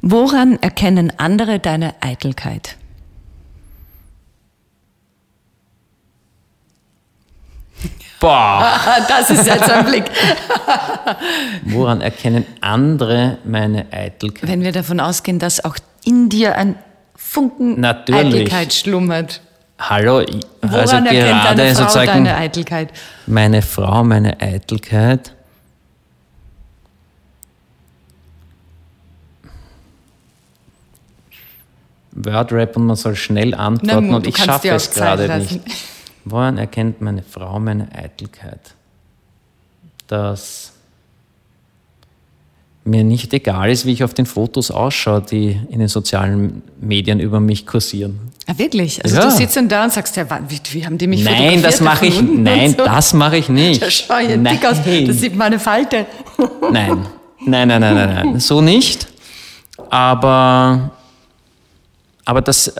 Woran erkennen andere deine Eitelkeit? Boah! das ist jetzt ein Blick. Woran erkennen andere meine Eitelkeit? Wenn wir davon ausgehen, dass auch in dir ein Funken Natürlich. Eitelkeit schlummert. Hallo, Woran also erkennt deine Frau deine Eitelkeit? Meine Frau, meine Eitelkeit. Wordrap und man soll schnell antworten Na, und ich schaffe es gerade nicht. Woran erkennt meine Frau meine Eitelkeit? Dass mir nicht egal ist, wie ich auf den Fotos ausschaue, die in den sozialen Medien über mich kursieren. Ah, wirklich? Also ja. du sitzt dann da und sagst, ja, wie, wie haben die mich Nein, das mache ich, nein, so? das mache ich nicht. Da schau ich dick aus, das sieht meine Falte. Nein, nein, nein, nein, nein, nein, so nicht. Aber, aber das,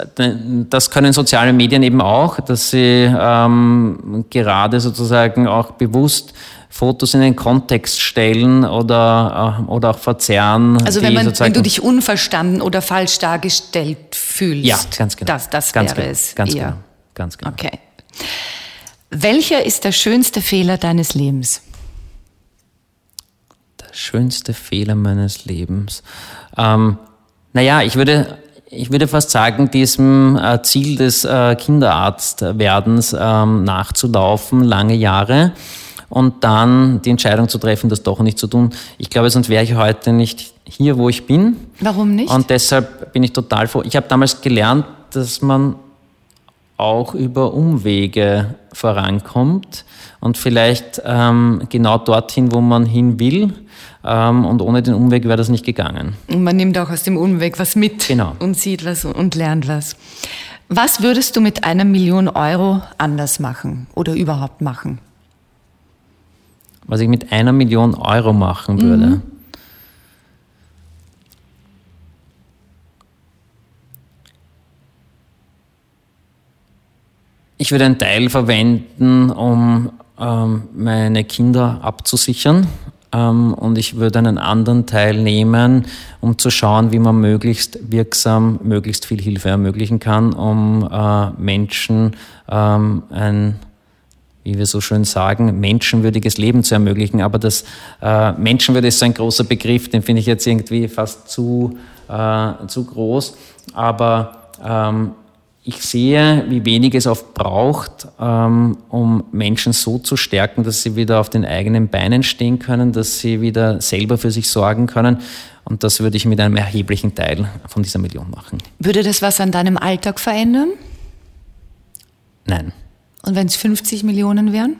das können soziale Medien eben auch, dass sie ähm, gerade sozusagen auch bewusst Fotos in den Kontext stellen oder, äh, oder auch verzerren. Also wenn, man, wenn du dich unverstanden oder falsch dargestellt fühlst. Ja, ganz genau. Das, das ganz wäre genau, es. Ganz eher. genau. Ganz genau. Okay. Welcher ist der schönste Fehler deines Lebens? Der schönste Fehler meines Lebens. Ähm, naja, ich würde, ich würde fast sagen, diesem äh, Ziel des äh, Kinderarztwerdens ähm, nachzulaufen, lange Jahre und dann die Entscheidung zu treffen, das doch nicht zu tun. Ich glaube, sonst wäre ich heute nicht hier, wo ich bin. Warum nicht? Und deshalb bin ich total froh. Ich habe damals gelernt, dass man auch über Umwege vorankommt und vielleicht ähm, genau dorthin, wo man hin will. Ähm, und ohne den Umweg wäre das nicht gegangen. Und man nimmt auch aus dem Umweg was mit Genau. und sieht was und lernt was. Was würdest du mit einer Million Euro anders machen oder überhaupt machen? Was ich mit einer Million Euro machen würde. Ich würde einen Teil verwenden, um ähm, meine Kinder abzusichern. Ähm, und ich würde einen anderen Teil nehmen, um zu schauen, wie man möglichst wirksam, möglichst viel Hilfe ermöglichen kann, um äh, Menschen ähm, ein wie wir so schön sagen, menschenwürdiges Leben zu ermöglichen. Aber das äh, Menschenwürde ist so ein großer Begriff, den finde ich jetzt irgendwie fast zu, äh, zu groß. Aber ähm, ich sehe, wie wenig es oft braucht, ähm, um Menschen so zu stärken, dass sie wieder auf den eigenen Beinen stehen können, dass sie wieder selber für sich sorgen können. Und das würde ich mit einem erheblichen Teil von dieser Million machen. Würde das was an deinem Alltag verändern? Nein. Und wenn es 50 Millionen wären?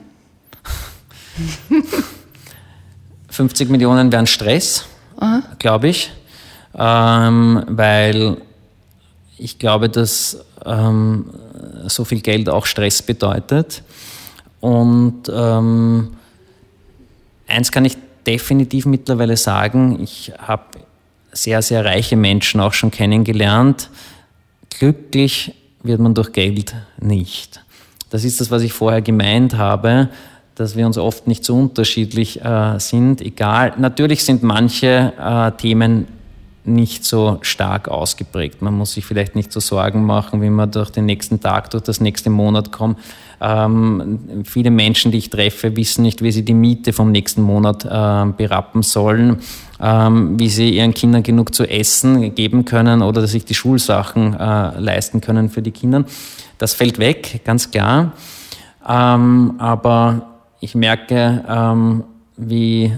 50 Millionen wären Stress, glaube ich, ähm, weil ich glaube, dass ähm, so viel Geld auch Stress bedeutet. Und ähm, eins kann ich definitiv mittlerweile sagen, ich habe sehr, sehr reiche Menschen auch schon kennengelernt. Glücklich wird man durch Geld nicht. Das ist das, was ich vorher gemeint habe, dass wir uns oft nicht so unterschiedlich äh, sind. Egal, natürlich sind manche äh, Themen nicht so stark ausgeprägt. Man muss sich vielleicht nicht so Sorgen machen, wie man durch den nächsten Tag, durch das nächste Monat kommt. Ähm, viele Menschen, die ich treffe, wissen nicht, wie sie die Miete vom nächsten Monat äh, berappen sollen, ähm, wie sie ihren Kindern genug zu essen geben können oder sich die Schulsachen äh, leisten können für die Kinder. Das fällt weg, ganz klar. Ähm, aber ich merke, ähm, wie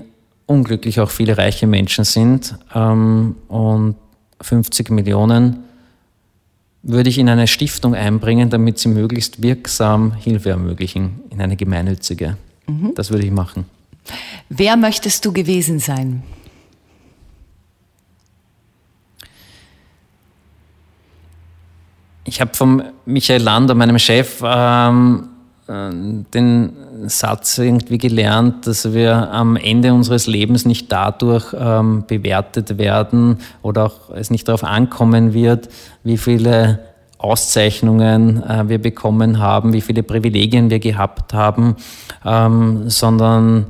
unglücklich auch viele reiche Menschen sind. Ähm, und 50 Millionen würde ich in eine Stiftung einbringen, damit sie möglichst wirksam Hilfe ermöglichen in eine gemeinnützige. Das würde ich machen. Wer möchtest du gewesen sein? Ich habe von Michael Lander, meinem Chef, ähm, äh, den Satz irgendwie gelernt, dass wir am Ende unseres Lebens nicht dadurch ähm, bewertet werden oder auch es nicht darauf ankommen wird, wie viele Auszeichnungen äh, wir bekommen haben, wie viele Privilegien wir gehabt haben, ähm, sondern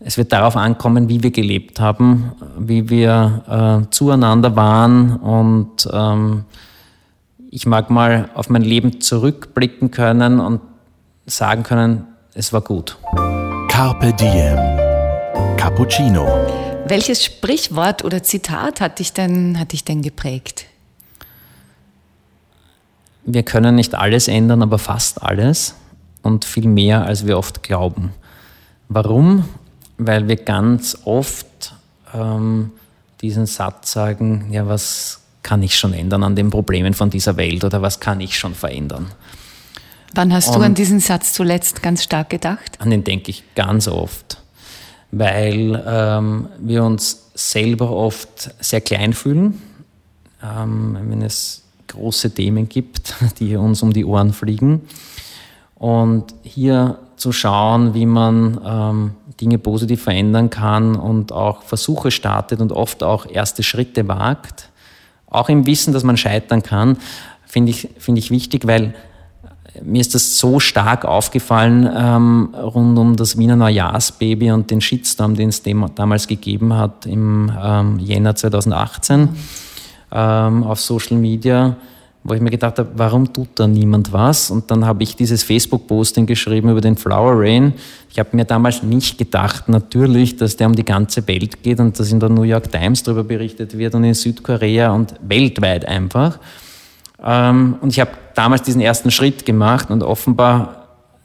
es wird darauf ankommen, wie wir gelebt haben, wie wir äh, zueinander waren und ähm, ich mag mal auf mein Leben zurückblicken können und sagen können, es war gut. Carpe Diem. Cappuccino. Welches Sprichwort oder Zitat hat dich denn, hat dich denn geprägt? Wir können nicht alles ändern, aber fast alles und viel mehr, als wir oft glauben. Warum? Weil wir ganz oft ähm, diesen Satz sagen, ja, was kann ich schon ändern an den Problemen von dieser Welt oder was kann ich schon verändern? Wann hast du Und- an diesen Satz zuletzt ganz stark gedacht? An den denke ich ganz oft, weil ähm, wir uns selber oft sehr klein fühlen, ähm, wenn es große Themen gibt, die uns um die Ohren fliegen. Und hier zu schauen, wie man ähm, Dinge positiv verändern kann und auch Versuche startet und oft auch erste Schritte wagt, auch im Wissen, dass man scheitern kann, finde ich, finde ich wichtig, weil mir ist das so stark aufgefallen ähm, rund um das Wiener Neujahrsbaby und den Shitstorm, den es damals gegeben hat im ähm, Jänner 2018 ähm, auf Social Media, wo ich mir gedacht habe, warum tut da niemand was? Und dann habe ich dieses Facebook-Posting geschrieben über den Flower Rain. Ich habe mir damals nicht gedacht, natürlich, dass der um die ganze Welt geht und dass in der New York Times darüber berichtet wird und in Südkorea und weltweit einfach. Ähm, und ich habe damals diesen ersten Schritt gemacht und offenbar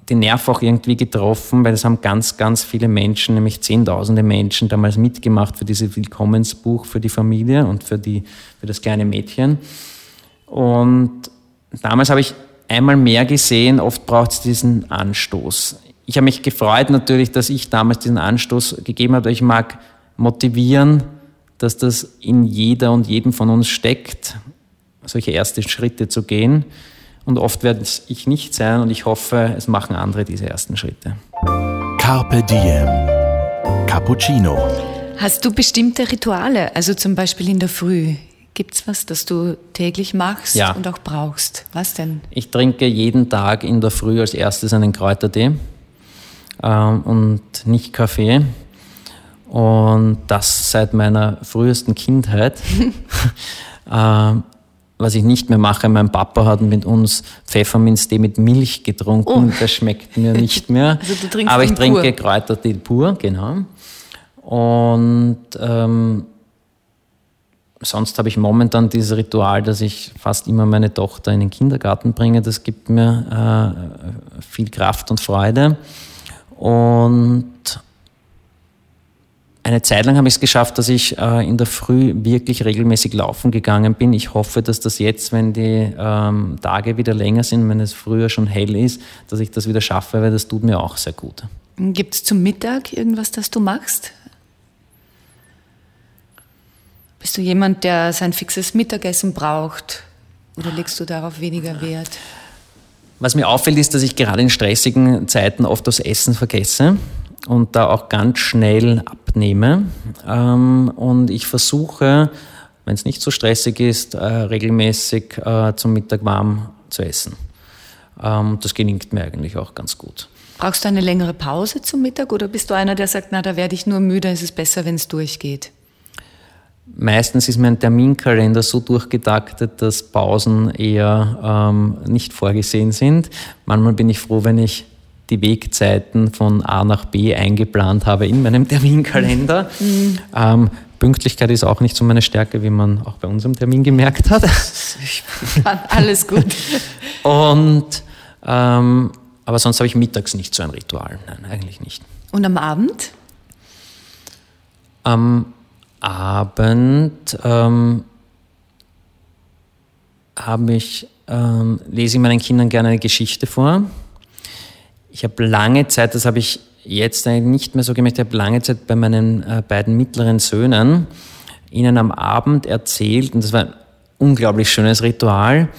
den Nerv auch irgendwie getroffen, weil es haben ganz, ganz viele Menschen, nämlich Zehntausende Menschen damals mitgemacht für dieses Willkommensbuch für die Familie und für, die, für das kleine Mädchen. Und damals habe ich einmal mehr gesehen, oft braucht es diesen Anstoß. Ich habe mich gefreut natürlich, dass ich damals diesen Anstoß gegeben habe. Ich mag motivieren, dass das in jeder und jedem von uns steckt solche erste Schritte zu gehen. Und oft werde es ich nicht sein und ich hoffe, es machen andere diese ersten Schritte. Carpe Diem. Cappuccino. Hast du bestimmte Rituale, also zum Beispiel in der Früh? Gibt es was, das du täglich machst ja. und auch brauchst? Was denn? Ich trinke jeden Tag in der Früh als erstes einen Kräutertee ähm, und nicht Kaffee. Und das seit meiner frühesten Kindheit. ähm, was ich nicht mehr mache, mein Papa hat mit uns Pfefferminztee mit Milch getrunken. Oh. Das schmeckt mir nicht mehr. Also Aber ich trinke pur. Kräutertee pur, genau. Und ähm, sonst habe ich momentan dieses Ritual, dass ich fast immer meine Tochter in den Kindergarten bringe. Das gibt mir äh, viel Kraft und Freude. Und eine Zeit lang habe ich es geschafft, dass ich äh, in der Früh wirklich regelmäßig laufen gegangen bin. Ich hoffe, dass das jetzt, wenn die ähm, Tage wieder länger sind, wenn es früher schon hell ist, dass ich das wieder schaffe, weil das tut mir auch sehr gut. Gibt es zum Mittag irgendwas, das du machst? Bist du jemand, der sein fixes Mittagessen braucht? Oder legst du darauf weniger Wert? Was mir auffällt, ist, dass ich gerade in stressigen Zeiten oft das Essen vergesse und da auch ganz schnell abnehme. Ähm, und ich versuche, wenn es nicht so stressig ist, äh, regelmäßig äh, zum Mittag warm zu essen. Ähm, das gelingt mir eigentlich auch ganz gut. Brauchst du eine längere Pause zum Mittag oder bist du einer, der sagt, na, da werde ich nur müde, es ist besser, wenn es durchgeht? Meistens ist mein Terminkalender so durchgetaktet, dass Pausen eher ähm, nicht vorgesehen sind. Manchmal bin ich froh, wenn ich die Wegzeiten von A nach B eingeplant habe in meinem Terminkalender. Mhm. Ähm, Pünktlichkeit ist auch nicht so meine Stärke, wie man auch bei unserem Termin gemerkt hat. Alles gut. Und, ähm, aber sonst habe ich mittags nicht so ein Ritual. Nein, eigentlich nicht. Und am Abend? Am Abend ähm, habe ich, ähm, lese ich meinen Kindern gerne eine Geschichte vor ich habe lange Zeit, das habe ich jetzt eigentlich nicht mehr so gemerkt, ich habe lange Zeit bei meinen äh, beiden mittleren Söhnen ihnen am Abend erzählt, und das war ein unglaublich schönes Ritual,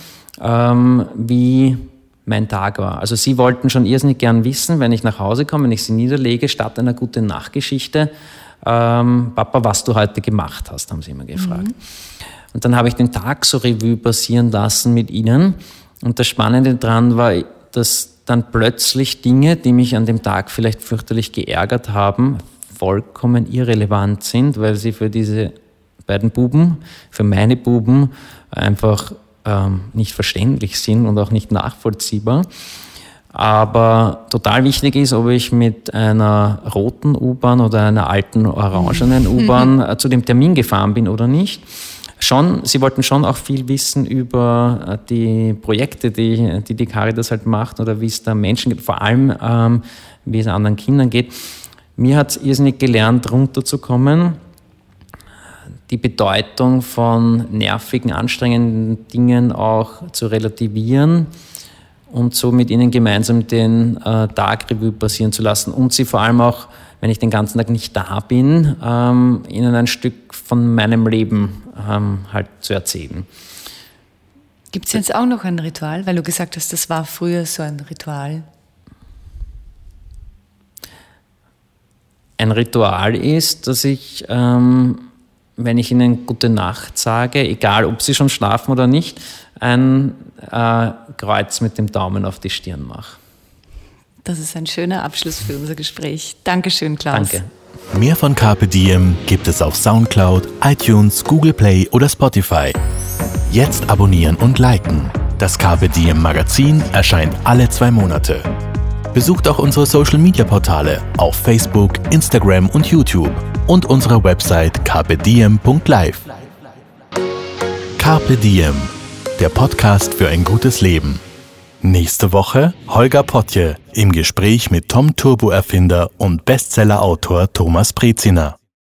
ähm, wie mein Tag war. Also sie wollten schon irrsinnig gern wissen, wenn ich nach Hause komme, wenn ich sie niederlege, statt einer guten Nachgeschichte, ähm, Papa, was du heute gemacht hast, haben sie immer gefragt. Mhm. Und dann habe ich den Tag so Revue passieren lassen mit ihnen. Und das Spannende daran war, dass dann plötzlich Dinge, die mich an dem Tag vielleicht fürchterlich geärgert haben, vollkommen irrelevant sind, weil sie für diese beiden Buben, für meine Buben einfach ähm, nicht verständlich sind und auch nicht nachvollziehbar. Aber total wichtig ist, ob ich mit einer roten U-Bahn oder einer alten orangenen U-Bahn äh, zu dem Termin gefahren bin oder nicht. Schon, sie wollten schon auch viel wissen über äh, die Projekte, die die, die Caritas halt macht oder wie es da Menschen geht, vor allem ähm, wie es anderen Kindern geht. Mir hat es irrsinnig gelernt, runterzukommen, die Bedeutung von nervigen, anstrengenden Dingen auch zu relativieren und so mit ihnen gemeinsam den äh, Tag Revue passieren zu lassen und sie vor allem auch wenn ich den ganzen Tag nicht da bin, ähm, ihnen ein Stück von meinem Leben ähm, halt zu erzählen. Gibt es jetzt auch noch ein Ritual, weil du gesagt hast, das war früher so ein Ritual? Ein Ritual ist, dass ich ähm, wenn ich ihnen gute Nacht sage, egal ob sie schon schlafen oder nicht, ein äh, Kreuz mit dem Daumen auf die Stirn mache. Das ist ein schöner Abschluss für unser Gespräch. Dankeschön, Klaus. Danke. Mehr von Carpe Diem gibt es auf Soundcloud, iTunes, Google Play oder Spotify. Jetzt abonnieren und liken. Das Carpe Diem Magazin erscheint alle zwei Monate. Besucht auch unsere Social Media Portale auf Facebook, Instagram und YouTube und unsere Website carpediem.live. Carpe Diem, der Podcast für ein gutes Leben. Nächste Woche Holger Potje im Gespräch mit Tom Turbo Erfinder und Bestsellerautor Thomas Breziner.